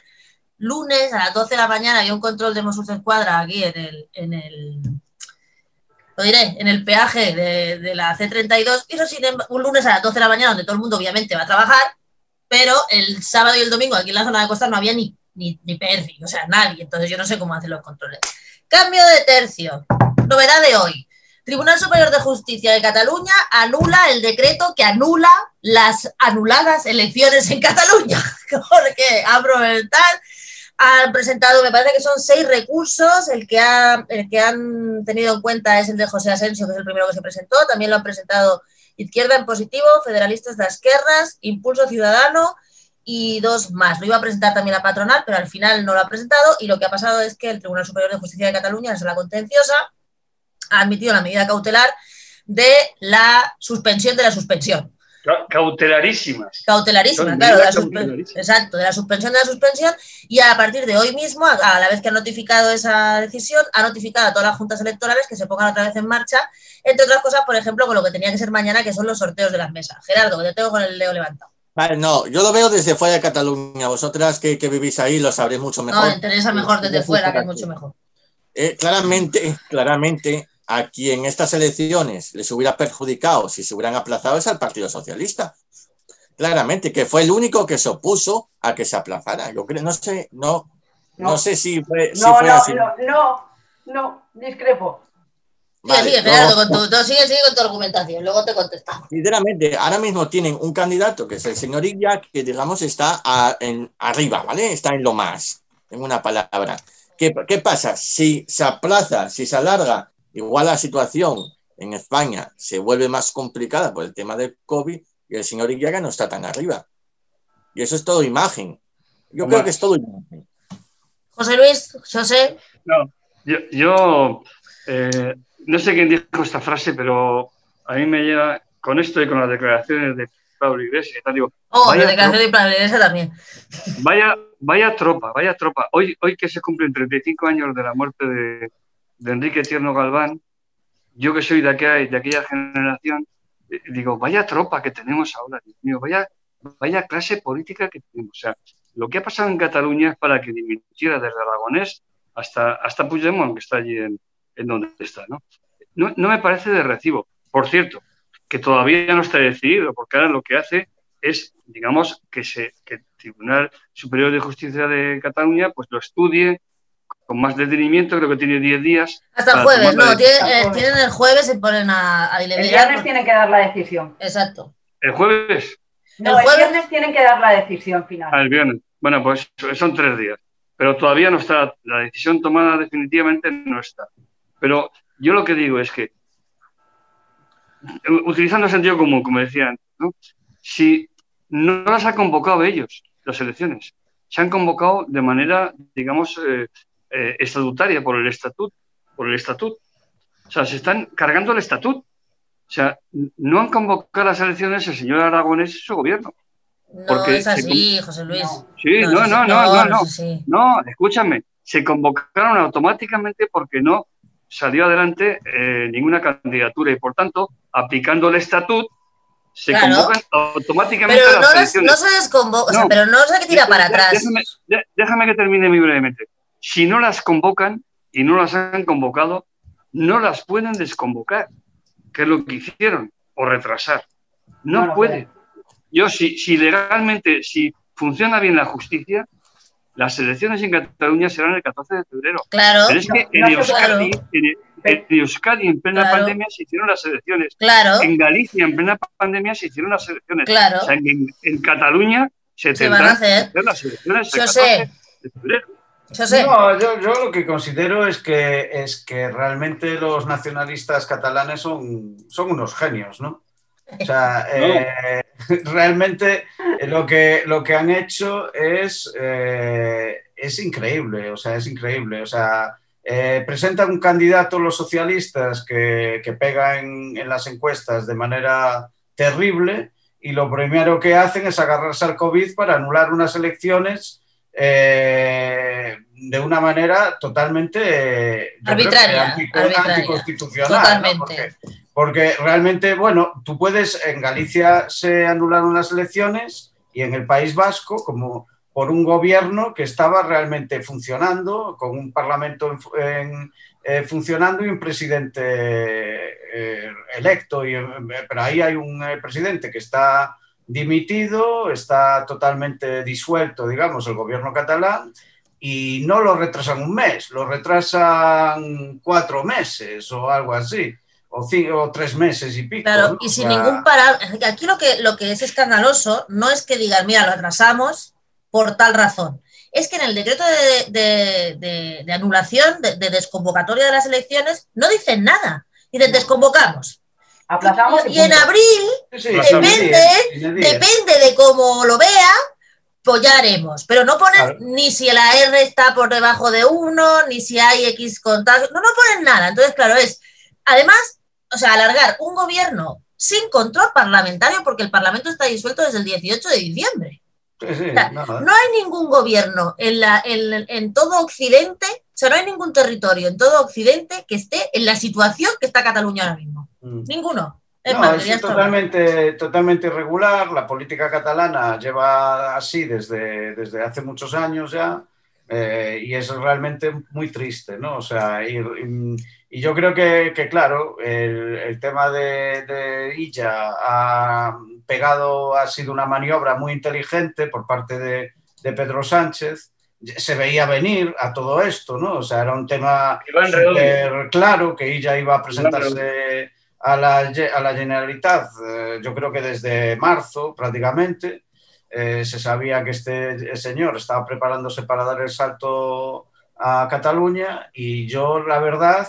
lunes, a las 12 de la mañana, había un control de Mossos Escuadra aquí en el, en el lo diré, en el peaje de, la C32, y eso sí, un lunes a las 12 de la mañana, donde todo el mundo obviamente va a trabajar, pero el sábado y el domingo aquí en la zona de costa no había ni, ni, ni o sea, nadie, entonces yo no sé cómo hacen los controles. Cambio de tercio, novedad de hoy. Tribunal Superior de Justicia de Cataluña anula el decreto que anula las anuladas elecciones en Cataluña. Porque abro el tal, han presentado, me parece que son seis recursos, el que, ha, el que han tenido en cuenta es el de José Asensio, que es el primero que se presentó, también lo han presentado Izquierda en Positivo, Federalistas de Esquerras, Impulso Ciudadano y dos más. Lo iba a presentar también la patronal, pero al final no lo ha presentado y lo que ha pasado es que el Tribunal Superior de Justicia de Cataluña, la contenciosa, ha admitido la medida cautelar de la suspensión de la suspensión. Cautelarísimas. Cautelarísimas, claro, exacto, de la suspensión de la suspensión y a partir de hoy mismo, a la vez que ha notificado esa decisión, ha notificado a todas las juntas electorales que se pongan otra vez en marcha, entre otras cosas, por ejemplo, con lo que tenía que ser mañana, que son los sorteos de las mesas. Gerardo, que te tengo con el leo levantado. Vale, no, yo lo veo desde fuera de Cataluña. Vosotras que, vivís ahí lo sabréis mucho mejor. No, me interesa mejor desde fuera, que es mucho mejor. Eh, claramente, claramente, a quien estas elecciones les hubiera perjudicado si se hubieran aplazado es al Partido Socialista. Claramente, que fue el único que se opuso a que se aplazara. Yo creo, no sé, no, no, sé si fue, no, no, No, no, discrepo. sigue, sigue, Gerardo, con tu, sigue, sigue con tu argumentación, luego te contestamos. Sinceramente, ahora mismo tienen un candidato que es el señor Illa, que digamos está en, arriba, ¿vale? Está en lo más, en una palabra. ¿Qué, ¿Qué pasa? Si se aplaza, si se alarga Igual la situación en España se vuelve más complicada por el tema del COVID y el señor Iguiaga no está tan arriba. Y eso es todo imagen. Yo creo que es todo imagen. José Luis, José. No, yo, eh, no sé quién dijo esta frase, pero a mí me lleva con esto y con las declaraciones de Pablo Iglesias. Digo, oh, la declaración de Pablo Iglesias también. Vaya, vaya tropa, vaya tropa. Hoy, hoy que se cumplen 35 años de la muerte de, de Enrique Tierno Galván, yo que soy de aquella, de aquella generación, eh, digo, vaya tropa que tenemos ahora, Dios mío, vaya, vaya clase política que tenemos. O sea, lo que ha pasado en Cataluña es para que dimitiera desde Aragonés hasta, hasta Puigdemont, que está allí en, donde está, ¿no? ¿no? ¿no? me parece de recibo. Por cierto, que todavía no está decidido, porque ahora lo que hace es, digamos, que, se, que el Tribunal Superior de Justicia de Cataluña pues lo estudie, con más detenimiento, creo que tiene 10 días. Hasta el jueves, no, eh, tienen, el jueves y ponen a, a El viernes tienen que dar la decisión. Exacto. ¿El jueves? No, el, viernes tienen que dar la decisión final. Ah, el viernes. Bueno, pues son tres días. Pero todavía no está, la decisión tomada definitivamente no está. Pero yo lo que digo es que, utilizando el sentido común, como decía antes, ¿no? si no las ha convocado ellos, las elecciones, se han convocado de manera, digamos, eh, eh, estatutaria por el estatuto, por el estatuto. O sea, se están cargando el estatuto. O sea, no han convocado las elecciones el señor Aragonés y su gobierno. No es así, José Luis. Sí, no, no, no, no, no. No, escúchame, se convocaron automáticamente porque no salió adelante eh, ninguna candidatura y por tanto, aplicando el estatuto, se convocan automáticamente pero las no no se desconvoca, pero no se tira para atrás. Déjame, déjame que termine muy brevemente. Si no las convocan y no las han convocado, no las pueden desconvocar, que es lo que hicieron, o retrasar. No, pueden. Yo, si, si legalmente, si funciona bien la justicia, las elecciones en Cataluña serán el 14 de febrero. Claro. Pero es que en, Euskadi, en, Euskadi, en plena pandemia, se hicieron las elecciones. Claro. En Galicia, en plena pandemia, se hicieron las elecciones. Claro. O sea, en, en Cataluña se, se van a hacer las elecciones el 14 de febrero. Yo, sé. No, yo, yo, lo que considero es que, es que realmente los nacionalistas catalanes son, son unos genios, ¿no? O sea, eh, realmente lo que, lo que han hecho es, eh, es increíble, o sea, es increíble. O sea, eh, presentan un candidato los socialistas que, que pega en, en, las encuestas de manera terrible y lo primero que hacen es agarrarse al COVID para anular unas elecciones de una manera totalmente arbitraria, anti, anticonstitucional. Totalmente. ¿no? Porque, porque realmente, bueno, tú puedes, en Galicia se anularon las elecciones y en el País Vasco, como por un gobierno que estaba realmente funcionando, con un parlamento en, en, eh, funcionando y un presidente eh, electo. Y, pero ahí hay un eh, presidente que está dimitido, está totalmente disuelto, digamos, el gobierno catalán y no lo retrasan un mes, lo retrasan cuatro meses o algo así o, cinco, o tres meses y pico. Claro, ¿no? y sin o sea... ningún parar. Aquí lo que, lo que es escandaloso no es que digan, mira, lo atrasamos por tal razón. Es que en el decreto de, de, de, de anulación, de, desconvocatoria de las elecciones, no dicen nada. Dicen, desconvocamos. Aplazamos y, y en abril, sí, depende, depende de cómo lo vea, pues ya haremos. Pero no ponen ni si la R está por debajo de uno, ni si hay X contagio. No, no ponen nada. Entonces, claro, es. Además, o sea, alargar un gobierno sin control parlamentario, porque el Parlamento está disuelto desde el 18 de diciembre. Sí, sí, o sea, no, no, hay ningún gobierno en, la, en, en, todo Occidente, o sea, no hay ningún territorio en todo Occidente que esté en la situación que está Cataluña ahora mismo. Mm. Ninguno. Es, no, es totalmente, totalmente irregular. La política catalana lleva así desde, desde hace muchos años ya eh, y es realmente muy triste, ¿no? O sea, y, y, yo creo que, que claro, el, el, tema de, de Illa ha pegado, ha sido una maniobra muy inteligente por parte de, de Pedro Sánchez. Se veía venir a todo esto, ¿no? O sea, era un tema claro que ella iba a presentarse a la, a la Generalitat, eh, yo creo que desde marzo prácticamente. Eh, se sabía que este señor estaba preparándose para dar el salto a Cataluña y yo, la verdad,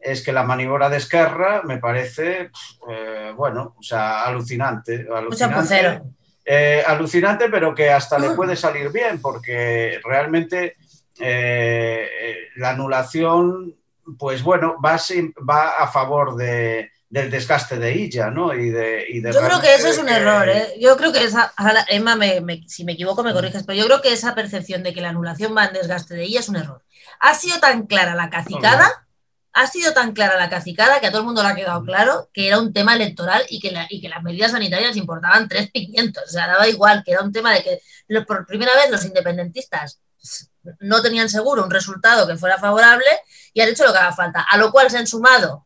es que la maniobra de Esquerra me parece, eh, bueno, o sea, alucinante. alucinante, eh, alucinante, pero que hasta le puede salir bien, porque realmente eh, la anulación, pues bueno, va, sin, va a favor de, del desgaste de ella, ¿no? Y de, y de yo creo que eso es un que... error, ¿eh? Yo creo que esa, Emma, me, me, si me equivoco me corriges, pero yo creo que esa percepción de que la anulación va en desgaste de ella es un error. Ha sido tan clara la cacicada, no, ha sido tan clara la cacicada que a todo el mundo le ha quedado claro que era un tema electoral y que, la, y que las medidas sanitarias importaban tres pimientos. O sea, daba igual, que era un tema de que por primera vez los independentistas no tenían seguro un resultado que fuera favorable y han hecho lo que haga falta. A lo cual se han sumado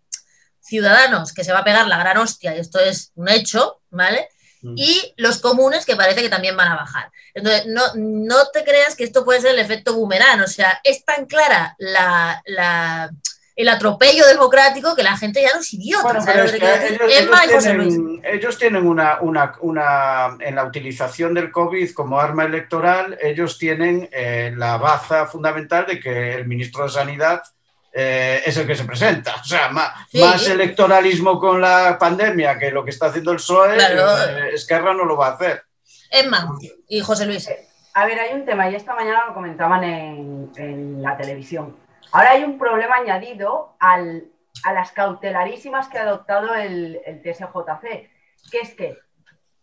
Ciudadanos, que se va a pegar la gran hostia, y esto es un hecho, ¿vale? Mm. Y los comunes, que parece que también van a bajar. Entonces, no, no te creas que esto puede ser el efecto boomerang, o sea, es tan clara la, la el atropello democrático que la gente ya no es idiota. Bueno, pero es que ellos, ellos, tienen, ellos, tienen, una, una, una, en la utilización del COVID como arma electoral, ellos tienen eh, la baza fundamental de que el ministro de Sanidad eh, es el que se presenta. O sea, más, sí. más, electoralismo con la pandemia que lo que está haciendo el PSOE, claro. eh, Esquerra no lo va a hacer. Emma y José Luis. A ver, hay un tema, y esta mañana lo comentaban en, en la televisión. Ahora hay un problema añadido al a las cautelarísimas que ha adoptado el, el TSJC, que es que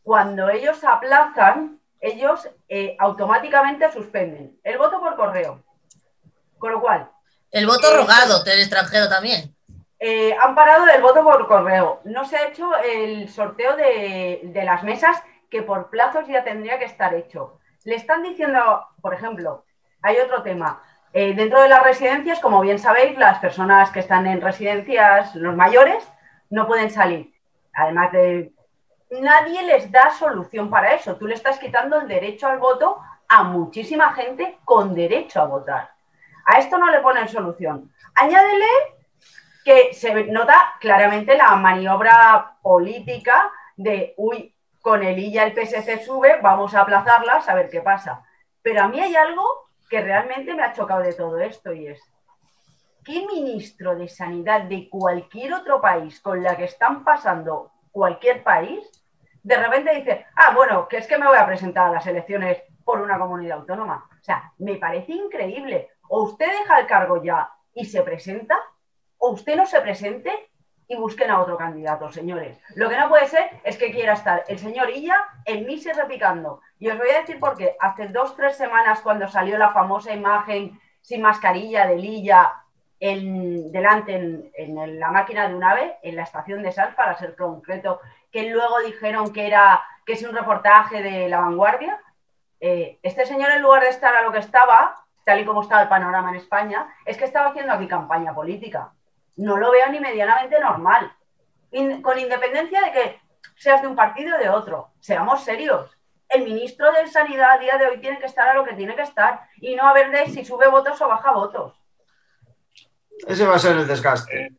cuando ellos aplazan, ellos eh, automáticamente suspenden el voto por correo. Con lo cual. El voto eh, rogado del extranjero también. Eh, han parado el voto por correo. No se ha hecho el sorteo de, de, las mesas que por plazos ya tendría que estar hecho. Le están diciendo, por ejemplo, hay otro tema. dentro de las residencias, como bien sabéis, las personas que están en residencias, los mayores, no pueden salir. Además de nadie les da solución para eso. Tú le estás quitando el derecho al voto a muchísima gente con derecho a votar. A esto no le ponen solución. Añádele que se nota claramente la maniobra política de, uy, con el I ya el PSC sube, vamos a aplazarlas a ver qué pasa. Pero a mí hay algo que realmente me ha chocado de todo esto y es, ¿qué ministro de Sanidad de cualquier otro país con la que están pasando cualquier país, de repente dice, ah, bueno, que es que me voy a presentar a las elecciones por una comunidad autónoma. O sea, me parece increíble. O usted deja el cargo ya y se presenta, o usted no se presente y busquen a otro candidato, señores. Lo que no puede ser es que quiera estar el señor Illa en mí se repicando. Y os voy a decir por qué. Hace dos, tres semanas, cuando salió la famosa imagen sin mascarilla de Lilla en, delante en, la máquina de un ave, en la estación de Sal, para ser concreto, que luego dijeron que era que es un reportaje de La Vanguardia. Eh, este señor, en lugar de estar a lo que estaba, tal y como estaba el panorama en España, es que estaba haciendo aquí campaña política. No lo veo ni medianamente normal. con independencia de que seas de un partido o de otro. Seamos serios. El ministro de Sanidad a día de hoy tiene que estar a lo que tiene que estar y no a ver de si sube votos o baja votos. Ese va a ser el desgaste. Eh,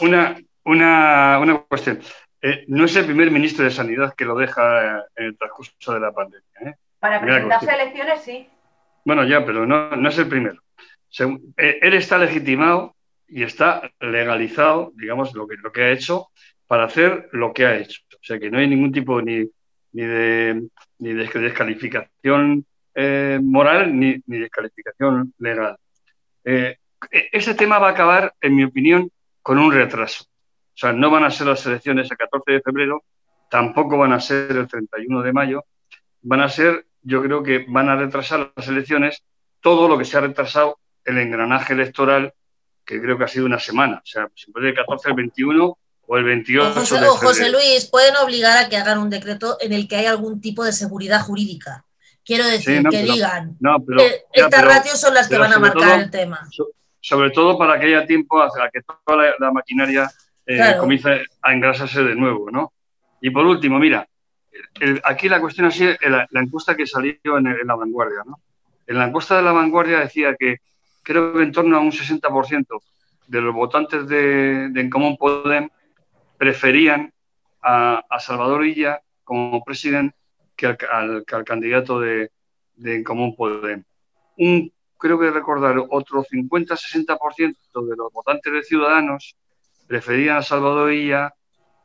una, una, una cuestión. Eh, no es el primer ministro de Sanidad que lo deja en el transcurso de la pandemia. ¿eh? Para presentarse a elecciones, sí. Bueno, ya, pero no, no es el primero. él está legitimado y está legalizado, digamos, lo que, lo que ha hecho para hacer lo que ha hecho. O sea, que no hay ningún tipo ni, ni, de, ni de descalificación moral ni, ni descalificación legal. E-, ese tema va a acabar, en mi opinión, con un retraso. O sea, no van a ser las elecciones el 14 de febrero, tampoco van a ser el 31 de mayo, van a ser, yo creo que van a retrasar las elecciones todo lo que se ha retrasado el engranaje electoral, que creo que ha sido una semana. O sea, si puede el 14 el 21 o el 28 José, de José Luis, pueden obligar a que hagan un decreto en el que haya algún tipo de seguridad jurídica. Quiero decir, que digan, no, estas ratios son las que van a marcar el tema sobre todo para que haya tiempo a que toda la, maquinaria eh, comience a engrasarse de nuevo, ¿no? Y por último, mira, aquí la cuestión así, la, la encuesta que salió en, la vanguardia, ¿no? En la encuesta de la vanguardia decía que creo que en torno a un 60% de los votantes de, de En Común Podem preferían a, Salvador Illa como presidente que al, candidato de, de En Común Podem. Creo que recordar, otro 50-60% de los votantes de Ciudadanos preferían a Salvador Illa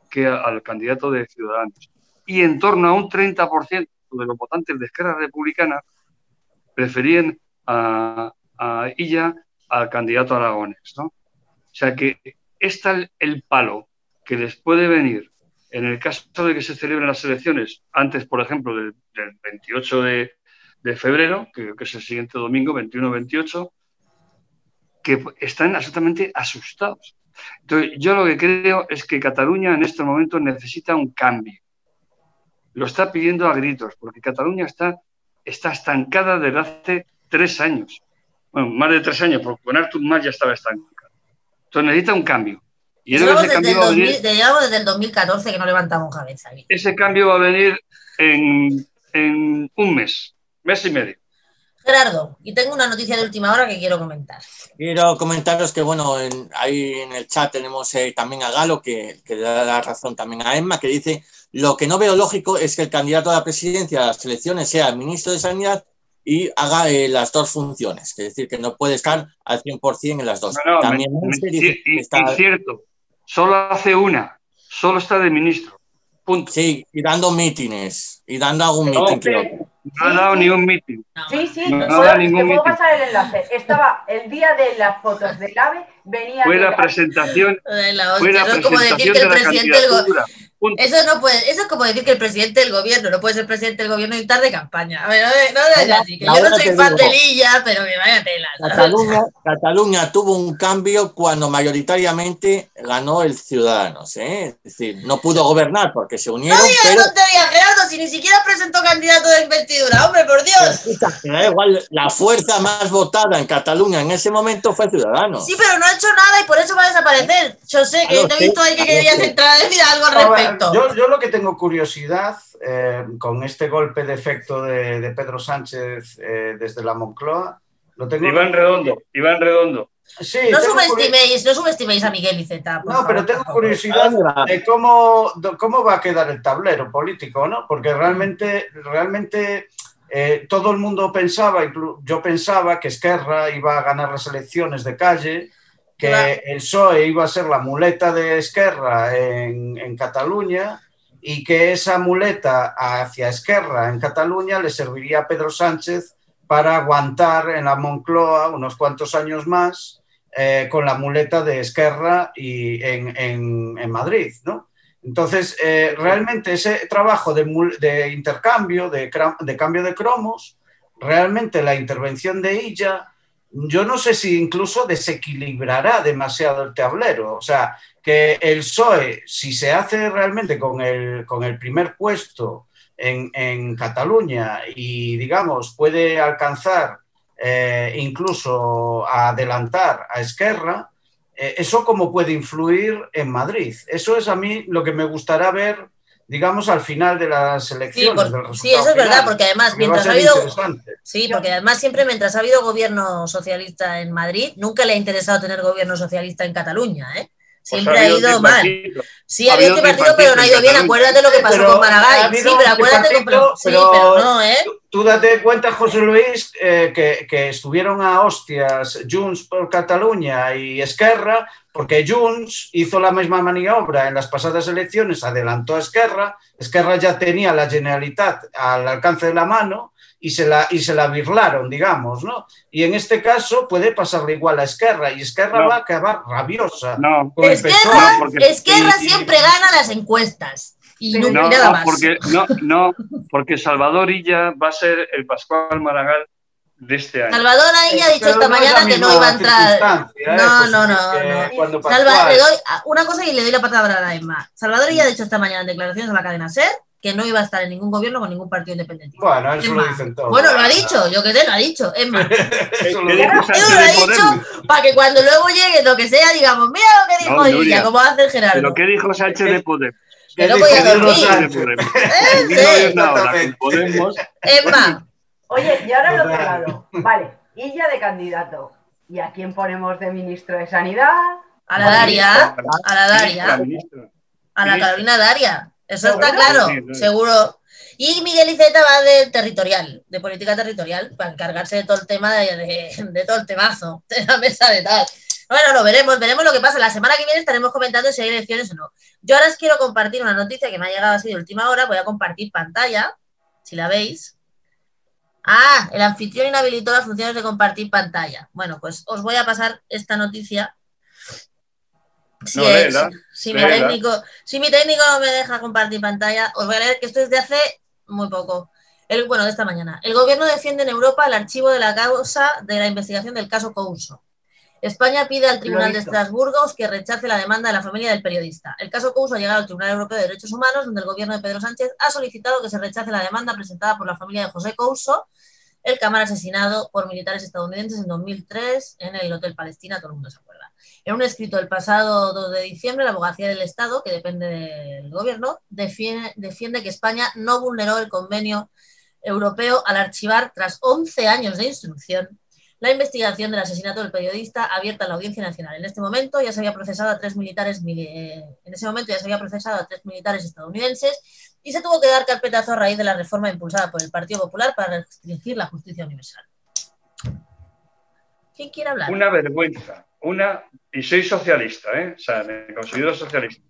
que al candidato de Ciudadanos. Y en torno a un 30% de los votantes de Esquerra Republicana preferían a, a Illa al candidato Aragones. ¿no? O sea que está el, palo que les puede venir en el caso de que se celebren las elecciones antes, por ejemplo, del 28 de, febrero, que, que es el siguiente domingo, 21-28, que están absolutamente asustados. Entonces, yo lo que creo es que Cataluña en este momento necesita un cambio. Lo está pidiendo a gritos, porque Cataluña está, está estancada desde hace tres años. Bueno, más de tres años, porque con Artur Mas ya estaba estancada. Entonces necesita un cambio. Y ese desde, cambio el venir, desde el 2014 que no levantamos cabeza. Ese cambio va a venir en, en un mes mes y medio. Gerardo, y tengo una noticia de última hora que quiero comentar. Quiero comentaros que, bueno, ahí en el chat tenemos eh, también a Galo, que, que, da la razón también a Emma, que dice, lo que no veo lógico es que el candidato a la presidencia de las elecciones sea el ministro de Sanidad y haga eh, las dos funciones, es decir, que no puede estar al 100% en las dos. No, no, también cierto, solo hace una, solo está de ministro. Punto. Sí, y dando mítines, y dando algún mítin No ha dado ni un mitin. Sí, sí, No dado te ningún puedo mitin. pasar el enlace. Estaba el día de las fotos del AVE, venía Fue la presentación, la fue la como decir presentación que de el la presidente. Punto. Eso no puede, eso es como decir que el presidente del gobierno no puede ser presidente del gobierno y estar de campaña. A ver, no, no, no así, que yo no soy fan de Lilla, pero que vaya tela. Cataluña, Cataluña tuvo un cambio cuando mayoritariamente ganó el Ciudadanos. ¿eh? Es decir, no pudo gobernar porque se unieron, No digas pero tonterías, Gerardo, si ni siquiera presentó candidato de investidura, hombre, por Dios. da igual, la fuerza más votada en Cataluña en ese momento fue Ciudadanos. Sí, pero no ha hecho nada y por eso va a desaparecer. Yo sé que Claro, te he visto ahí que querías entrar a decir algo al A respecto. Yo, yo lo que tengo curiosidad eh, con este golpe de efecto de, de Pedro Sánchez eh, desde la Moncloa, lo tengo. Iván Redondo, Iván Redondo. Sí, No subestiméis, no subestiméis a Miguel Iceta. No, pero tengo curiosidad Anda. de cómo, de cómo va a quedar el tablero político, ¿no? Porque realmente, realmente eh, todo el mundo pensaba, yo pensaba que Esquerra iba a ganar las elecciones de calle, que Claro. el PSOE iba a ser la muleta de Esquerra en, en Cataluña y que esa muleta hacia Esquerra en Cataluña le serviría a Pedro Sánchez para aguantar en la Moncloa unos cuantos años más eh, con la muleta de Esquerra y en, en- en Madrid, ¿no? Entonces, eh, realmente ese trabajo de, intercambio, de, de cambio de cromos, realmente la intervención de ella, yo no sé si incluso desequilibrará demasiado el tablero. O sea, que el PSOE, si se hace realmente con el, con el primer puesto en, en Cataluña y, digamos, puede alcanzar eh, incluso a adelantar a Esquerra, eh, ¿eso cómo puede influir en Madrid? Eso es a mí lo que me gustará ver, digamos, al final de las Sí, elecciones. por- sí, eso es verdad, porque además, mientras ha habido. Sí, porque además siempre mientras ha habido gobierno socialista en Madrid, nunca le ha interesado tener gobierno socialista en Cataluña, ¿eh? Pues Siempre ha ido mal. Sí, ha ha habido habido tripartito, pero no ha ido bien. Acuérdate lo que pasó Pero con habido Sí, pero acuérdate con... tripartito, Sí, pero- pero no, ¿eh? Tú, tú date cuenta, José Luis, eh, que, que estuvieron a hostias Junts por Cataluña y Esquerra, porque Junts hizo la misma maniobra en las pasadas elecciones, adelantó a Esquerra, Esquerra ya tenía la Generalitat al alcance de la mano y se la, y se la birlaron, digamos, ¿no? Y en este caso puede pasarle igual a Esquerra y Esquerra No. va a acabar rabiosa. No, con el Esquerra. No, porque- Esquerra siempre gana las encuestas. Y, no, no, nada más. porque, no, no, porque Salvador Illa va a ser el Pascual Maragall de este año. Salvador ahí ha dicho esta mañana que no iba a entrar. ¿eh, No, José no, no, que no. Salva- le doy una cosa y le doy la palabra a Emma. Salvador ya ha dicho esta mañana en declaraciones a la cadena SER que no iba a estar en ningún gobierno con ningún partido independiente. Bueno, eso lo dicen todos. Bueno, lo ha dicho, yo que sé, lo ha dicho, Emma. Eso lo ¿Qué dicen. dijo Sánchez Yo lo he dicho para que cuando luego llegue lo que sea, digamos, mira lo que dijo No, ella, Nuria. como hace el Gerardo. ¿Pero qué dijo Sánchez de Podemos? Que no ¿Qué podía dormir. Eh. Podemos. Emma, Oye, y ahora lo Total. cerrado. Vale, y ya de candidato. ¿Y a quién ponemos de ministro de Sanidad? a la Daria, a la Daria, a la. Carolina Daria. Eso está claro, Sí, sí. seguro. Y Miguel Iceta va de territorial, de política territorial, para encargarse de todo el tema de, de- de todo el temazo, de la mesa de tal. Bueno, lo veremos, veremos lo que pasa. La semana que viene estaremos comentando si hay elecciones o no. Yo ahora os quiero compartir una noticia que me ha llegado así de última hora. Voy a compartir pantalla, si la veis. Ah, el anfitrión inhabilitó las funciones de compartir pantalla. Bueno, pues os voy a pasar esta noticia. Si, No, es- léela, si mi léela. técnico, si mi técnico no me deja compartir pantalla, os voy a leer que esto es de hace muy poco. El, bueno, de esta mañana. El gobierno defiende en Europa el archivo de la causa de la investigación del caso Couso. España pide al Tribunal de. Estrasburgo que rechace la demanda de la familia del periodista. El caso Couso ha llegado al Tribunal Europeo de Derechos Humanos, donde el gobierno de Pedro Sánchez ha solicitado que se rechace la demanda presentada por la familia de José Couso, el cámara asesinado por militares estadounidenses en 2003 en el Hotel Palestina, todo el mundo se acuerda. En un escrito del pasado 2 de diciembre, la Abogacía del Estado, que depende del gobierno, defiende, que España no vulneró el convenio europeo al archivar, tras 11 años de instrucción, la investigación del asesinato del periodista abierta en la Audiencia Nacional. En este momento ya se había procesado a tres militares, mili- eh, en ese momento ya se había procesado a tres militares estadounidenses y se tuvo que dar carpetazo a raíz de la reforma impulsada por el Partido Popular para restringir la justicia universal. ¿Quién quiere hablar? Una vergüenza. Una, y soy socialista, ¿eh? O sea, me considero socialista.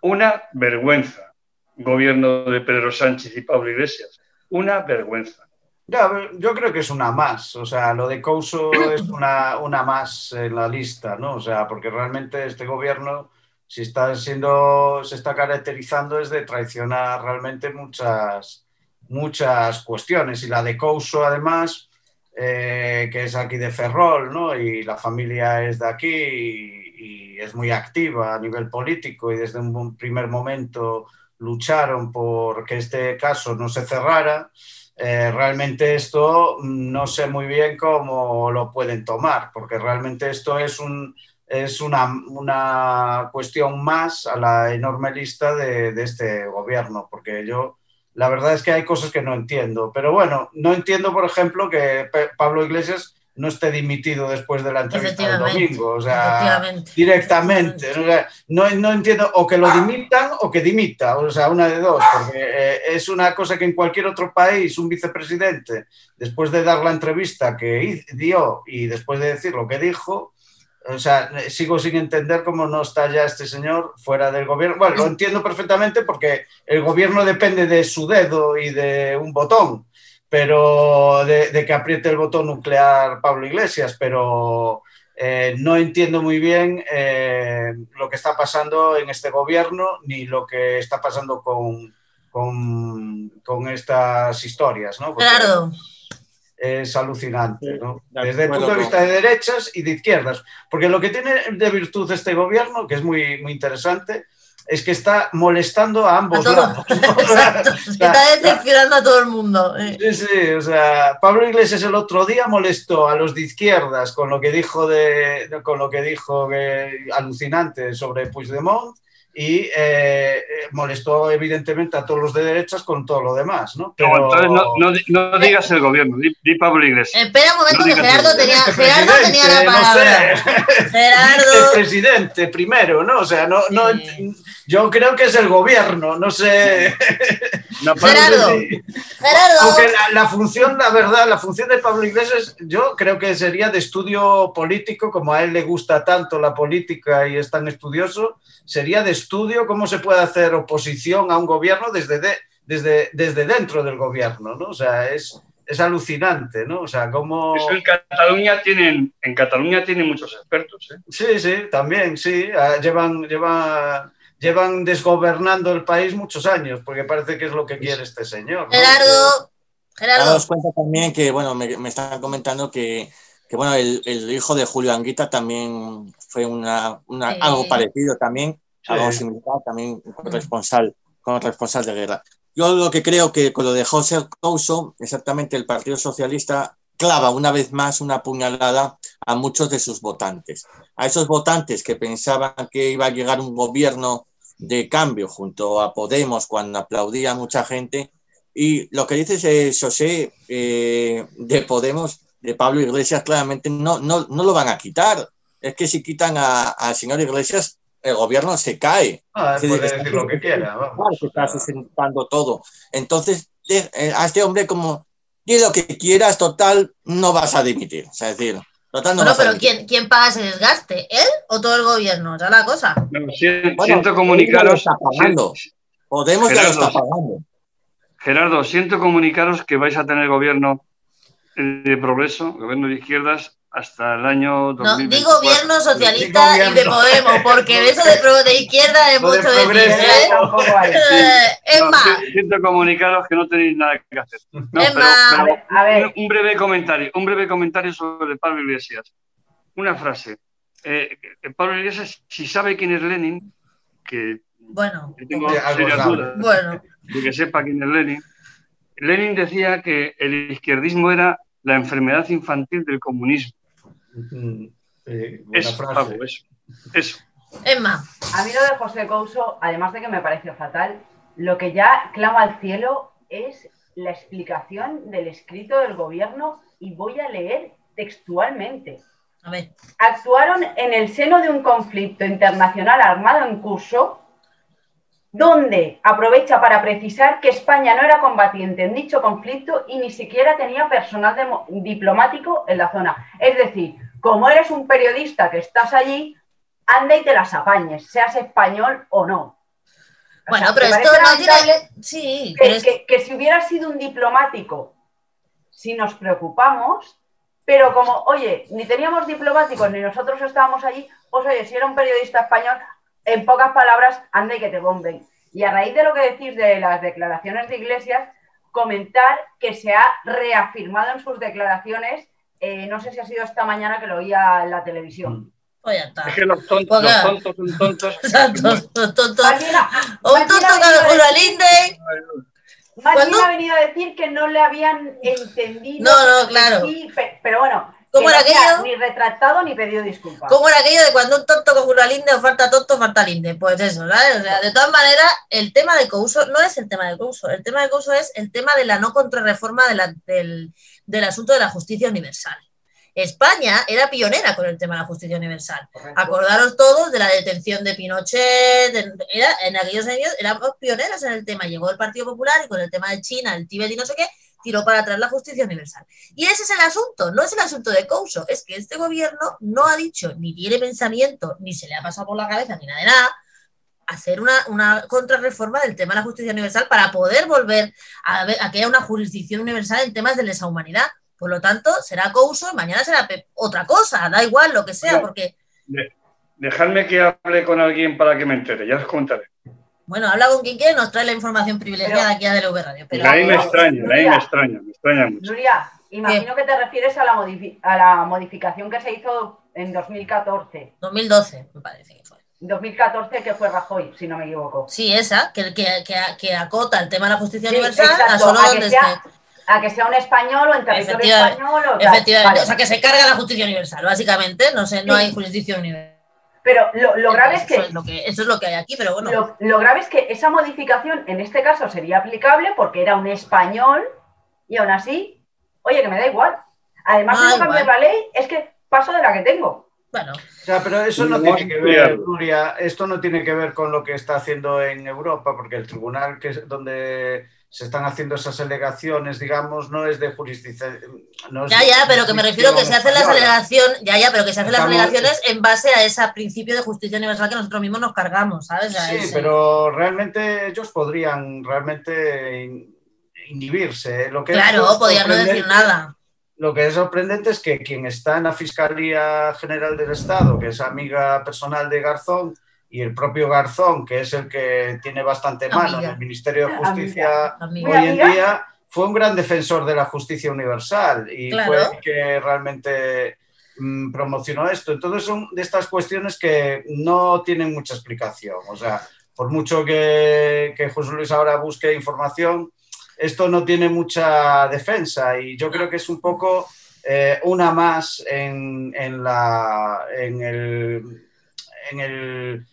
Una vergüenza. Gobierno de Pedro Sánchez y Pablo Iglesias. una vergüenza. yo creo que es una más, o sea, lo de Couso es una, una más en la lista, ¿no? O sea, porque realmente este gobierno, si está siendo, se está caracterizando es de traicionar realmente muchas, muchas cuestiones. Y la de Couso, además, eh, que es aquí de Ferrol, ¿no? Y la familia es de aquí y, es muy activa a nivel político y desde un primer momento lucharon por que este caso no se cerrara. Eh, realmente esto no sé muy bien cómo lo pueden tomar, porque realmente esto es, un, es una, una cuestión más a la enorme lista de, de este gobierno, porque yo la verdad es que hay cosas que no entiendo. Pero bueno, no entiendo, por ejemplo, que Pablo Iglesias no esté dimitido después de la entrevista del domingo, o sea, directamente. no, no, entiendo, o que lo dimitan o que dimita, o sea, una de dos, porque eh, es una cosa que en cualquier otro país un vicepresidente, después de dar la entrevista que dio y después de decir lo que dijo, o sea, sigo sin entender cómo no está ya este señor fuera del gobierno. Bueno, lo entiendo perfectamente porque el gobierno depende de su dedo y de un botón, pero de, que apriete el botón nuclear Pablo Iglesias, pero eh, no entiendo muy bien eh, lo que está pasando en este gobierno ni lo que está pasando con, con, estas historias, ¿no? claro es alucinante, ¿no? Desde el punto de vista de derechas y de izquierdas. Porque lo que tiene de virtud este gobierno, que es muy, muy interesante, es que está molestando a ambos lados. Exacto, está decepcionando a todo el mundo. Eh. Sí, sí, o sea, Pablo Iglesias el otro día molestó a los de izquierdas con lo que dijo de, con lo que dijo que, alucinante sobre Puigdemont y eh, molestó evidentemente a todos los de derechas con todo lo demás, ¿no? Pero... entonces no, digas el gobierno, di, Pablo Iglesias. Espera un momento que Gerardo tenía, Gerardo tenía la palabra. Gerardo. El presidente primero, ¿no? O sea, no, no, yo creo que es el gobierno, no sé. Gerardo, Gerardo. Aunque la, función, la verdad, la función de Pablo Iglesias, yo creo que sería de estudio político, como a él le gusta tanto la política y es tan estudioso, sería de estudio cómo se puede hacer oposición a un gobierno desde, desde, desde dentro del gobierno, ¿no? O sea, es, es alucinante, ¿no? O sea, cómo... Eso en Cataluña tienen, en Cataluña tienen muchos expertos, ¿eh? Sí, sí, también, sí. Ah, llevan, llevan, llevan desgobernando el país muchos años, porque parece que es lo que quiere este señor. Gerardo, Gerardo. cuenta también que, bueno, me, me están comentando que que bueno, el, hijo de Julio Anguita también fue una, algo parecido también, algo similar, también con responsable, con responsable de guerra. Yo lo que creo que con lo de José Couso, exactamente el Partido Socialista clava una vez más una puñalada a muchos de sus votantes. A esos votantes que pensaban que iba a llegar un gobierno de cambio junto a Podemos cuando aplaudía mucha gente. Y lo que dice José eh, de Podemos de Pablo Iglesias claramente no, no, no lo van a quitar. Es que si quitan al señor Iglesias, el gobierno se cae. Ah, puede decir lo que quiera. Se está sustentando todo. Entonces, eh, a este hombre como, di lo que quieras, total, no vas a dimitir. O sea, es decir, total no bueno, pero ¿quién, ¿quién, paga ese desgaste? ¿Él o todo el gobierno? Esa es la cosa. siento comunicaros... Podemos ya lo está pagando. Gerardo, siento comunicaros que vais a tener gobierno de progreso, gobierno de izquierdas, hasta el año 2024. No, digo gobierno socialista y de Podemos, porque de eso de, pro, de izquierda es mucho de ¿eh? eh, Es más. Siento comunicaros que no tenéis nada que hacer. es más. a ver. Un breve comentario, un breve comentario sobre Pablo Iglesias. Una frase. Eh, Pablo Iglesias, si sabe quién es Lenin, que bueno, tengo serias dudas bueno. de que sepa quién es Lenin, Lenin decía que el izquierdismo era la enfermedad infantil del comunismo. Eh, eso, eso, Emma. A mí lo de José Couso, además de que me parece fatal, lo que ya clama al cielo es la explicación del escrito del gobierno y voy a leer textualmente. A ver. Actuaron en el seno de un conflicto internacional armado en curso donde aprovecha para precisar que España no era combatiente en dicho conflicto y ni siquiera tenía personal diplomático en la zona. Es decir, como eres un periodista que estás allí, anda y te las apañes, seas español o no. Bueno, sea, pero ¿te esto no tiene. Sí, que, pero es- que- que si hubiera sido un diplomático, si nos preocupamos, pero como, oye, ni teníamos diplomáticos ni nosotros estábamos allí, pues oye, si era un periodista español, en pocas palabras, anda y que te bomben. Y a raíz de lo que decís de las declaraciones de Iglesias, comentar que se ha reafirmado en sus declaraciones, eh, no sé si ha sido esta mañana que lo oía en la televisión. pues ya está. Es que los tontos, los tontos son tontos. Exacto, los tontos. O un tonto ha que venido a Julio decir- Linde. Bien ha venido a decir que no le habían entendido. No, no, claro. sí, pero bueno, ¿Cómo era no aquello? ni retractado ni pedido disculpas. ¿Cómo era aquello de cuando un tonto con Julio Linde o falta tonto, falta Linde? Pues eso, ¿sabes? O sea, de todas maneras, el tema de Couso no es el tema de Couso. El tema de Couso es el tema de la no contrarreforma de la- del, del asunto de la justicia universal. España era pionera con el tema de la justicia universal. Correcto. Acordaros todos de la detención de Pinochet, de- era, en aquellos años éramos pioneros en el tema. Llegó el Partido Popular y con el tema de China, el Tíbet y no sé qué, tiró para atrás la justicia universal. Y ese es el asunto, no es el asunto de Couso, es que este gobierno no ha dicho, ni tiene pensamiento, ni se le ha pasado por la cabeza, ni nada de nada, hacer una, una contrarreforma del tema de la justicia universal para poder volver a, ver, a que haya una jurisdicción universal en temas de lesa humanidad. Por lo tanto, será Couso y mañana será otra cosa, da igual lo que sea, porque, De- dejadme que hable con alguien para que me entere, ya os contaré. Bueno, habla con quien quiere, nos trae la información privilegiada Pero- aquí a DLV Radio. Pero, ahí me extraña, ahí me extraña, me extraña mucho. Nuria, imagino que te refieres a la, modifi- a la modificación que se hizo en 2014. 2012, me parece que fue. 2014 que fue Rajoy, si no me equivoco. Sí, esa, que, que, que, que acota el tema de la justicia Sí, universal a solo a donde sea- esté. A que sea un español o en territorio Efectivamente, español o. Efectivamente, Vale. o sea, que se carga la justicia universal, básicamente, no sé, no Sí. hay jurisdicción universal. Pero lo, lo grave es eso, que es lo que eso es lo que hay aquí, pero bueno. Lo, lo grave es que esa modificación en este caso sería aplicable porque era un español y aún así, oye, que me da igual. Además Ah, de no cambiar igual. la ley, es que paso de la que tengo. Bueno, O sea, pero eso no Vamos tiene que ver. Nuria, esto no tiene que ver con lo que está haciendo en Europa, porque el tribunal que es donde se están haciendo esas alegaciones, digamos, no es de jurisdicción. No ya, ya, pero que me refiero que se hacen las alegaciones, ya, ya, pero que se hacen las alegaciones en base a ese principio de justicia universal que nosotros mismos nos cargamos, ¿sabes? Sí, ese- pero realmente ellos podrían realmente in- inhibirse. Lo que Claro, podían no decir nada. Lo que es sorprendente es que quien está en la Fiscalía General del Estado, que es amiga personal de Garzón, y el propio Garzón, que es el que tiene bastante mano Amiga. en el Ministerio de Justicia Amiga. Hoy en día, fue un gran defensor de la justicia universal y Claro. fue el que realmente mm, promocionó esto. Entonces son de estas cuestiones que no tienen mucha explicación. O sea, por mucho que, que José Luis ahora busque información, esto no tiene mucha defensa y yo creo que es un poco eh, una más en, en la, en el, en el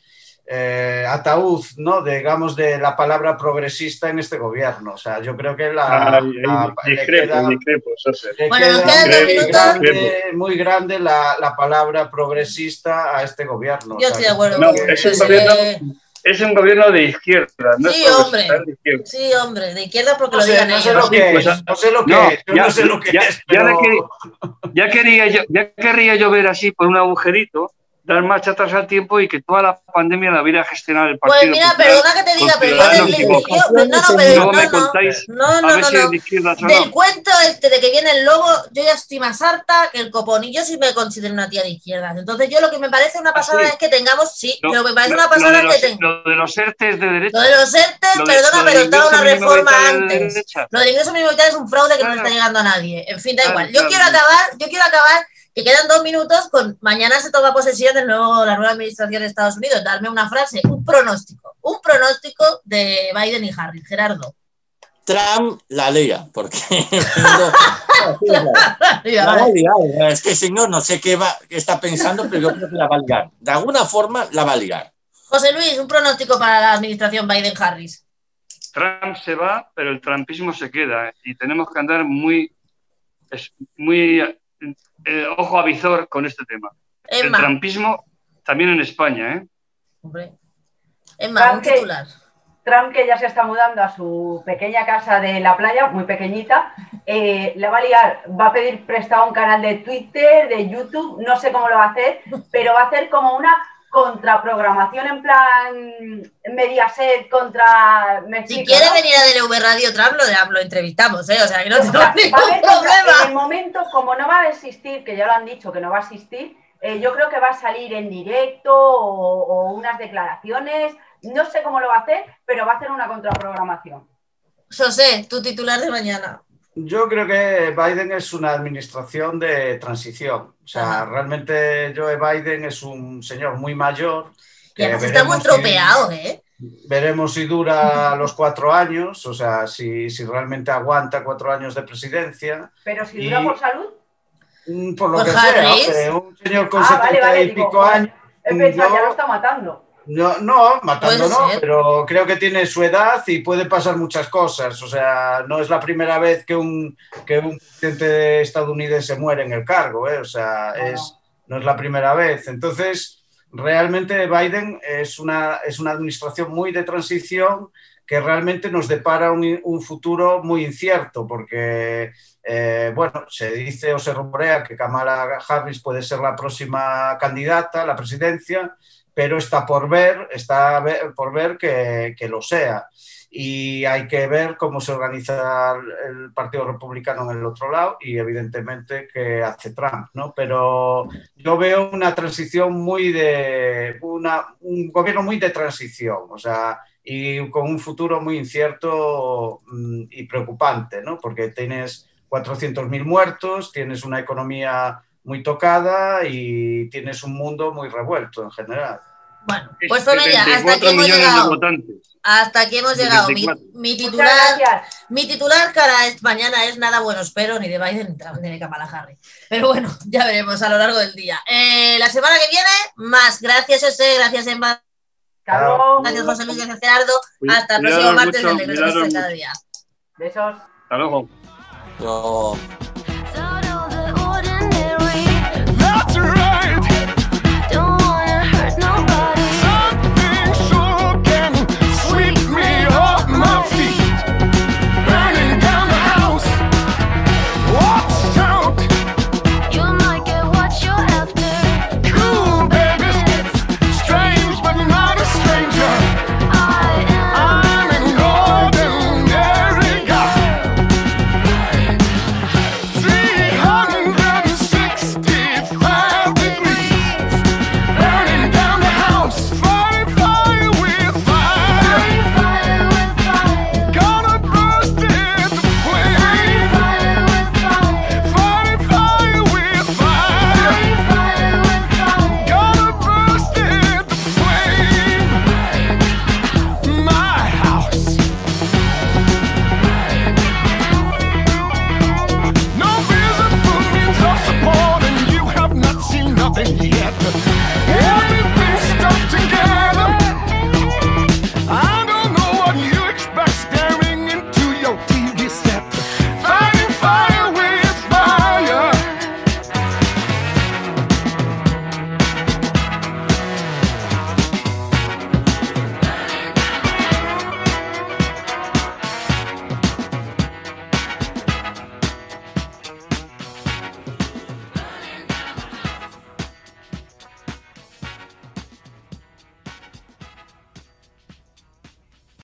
eh, ataúd, ¿no? digamos, de la palabra progresista en este gobierno. O sea, yo creo que la, discrepo, queda- discrepo, Bueno, queda muy grande, muy grande la, la palabra progresista a este gobierno. O Yo sea, estoy de acuerdo No, es un gobierno- Es un gobierno de izquierda, no Sí, es hombre. es de izquierda. Sí, hombre, de izquierda porque No lo sé, digan no sé ellos. lo que Pues, es, no sé lo que no, es, yo ya- no sé lo que ya- es, ya pero... le quería- Ya quería yo, ya querría yo ver así por un agujerito, dar marcha atrás al tiempo y que toda la pandemia la hubiera gestionado el Pues Partido mira, Popular. perdona que te diga, pero yo del yo- no, no, pero me no, no, contáis no, a no, ver no, si no. de Del no. cuento este de que viene el lobo, yo ya estoy más harta que el copón. Y yo sí me considero una tía de izquierdas. Entonces, yo lo que me parece una pasada sí? es que tengamos, sí, Lo- lo que me parece una pasada es que tengamos. Lo de los ERTES de derecha. Lo de los ERTE, lo de- perdona, pero estaba una reforma de antes. Lo del ingreso mínimo vital es un fraude que no Claro. está llegando a nadie. En fin, da Claro, igual. Yo claro. quiero acabar, yo quiero acabar, que quedan dos minutos con mañana se toma posesión del nuevo, la nueva administración de Estados Unidos. Darme una frase, un pronóstico, un pronóstico de Biden y Harris. Gerardo. Trump la lea, porque no, la va a liar. Es que si no, no sé qué, va, qué está pensando, pero yo creo que la va a liar. De alguna forma la va a liar. José Luis, un pronóstico para la administración Biden-Harris. Trump se va, pero el trumpismo se queda. ¿eh? Y tenemos que andar muy, es- muy eh, ojo a visor con este tema. El Emma, trumpismo también en España, ¿eh? hombre. Emma, un Trump, titular. Trump, que ya se está mudando a su pequeña casa de la playa, muy pequeñita, eh, la va a liar, va a pedir prestado un canal de Twitter, de YouTube, no sé cómo lo va a hacer, pero va a hacer como una contraprogramación en plan Mediaset contra Si quiere venir a DLV Radio Trump, lo, entrevistamos, ¿eh? O sea, que no tengo ningún problema. En el momento, como no va a existir, que ya lo han dicho que no va a existir, eh, yo creo que va a salir en directo o, unas declaraciones, no sé cómo lo va a hacer, pero va a hacer una contraprogramación. José, tu titular de mañana. Yo creo que Biden es una administración de transición. O sea, realmente Joe Biden es un señor muy mayor. Que está muy tropeado, ¿eh? Veremos si dura los cuatro años, o sea, si, si realmente aguanta cuatro años de presidencia. Pero si dura por salud. Mm, por lo que sea, un señor con ah, setenta y pico años. He pensado, ya lo está matando. No, no, matando no, pero creo que tiene su edad y puede pasar muchas cosas. O sea, no es la primera vez que un, que un presidente estadounidense muere en el cargo, ¿eh? O sea, es, no es la primera vez. Entonces, realmente Biden es una, es una administración muy de transición que realmente nos depara un, un futuro muy incierto, porque eh, bueno, se dice o se rumorea que Kamala Harris puede ser la próxima candidata a la presidencia, pero está por ver, está por ver que, lo sea. Y hay que ver cómo se organiza el Partido Republicano en el otro lado y evidentemente qué hace Trump, ¿no? Pero yo veo una transición muy de, una, un gobierno muy de transición, o sea, y con un futuro muy incierto mm, y preocupante, ¿no? Porque tienes 400.000 muertos, tienes una economía muy tocada y tienes un mundo muy revuelto en general. Bueno, pues Soraya, hasta aquí hemos llegado. Hasta aquí hemos llegado. Mi, titular, mi titular cara es, mañana es nada bueno, espero, ni de Biden ni de Kamala Harris. Pero bueno, ya veremos a lo largo del día. Eh, la semana que viene, más. Gracias, José, gracias, Emma. Gracias, José Luis, gracias, Gerardo. Hasta el próximo martes del Negro de cada día. Besos. Hasta luego. Yo.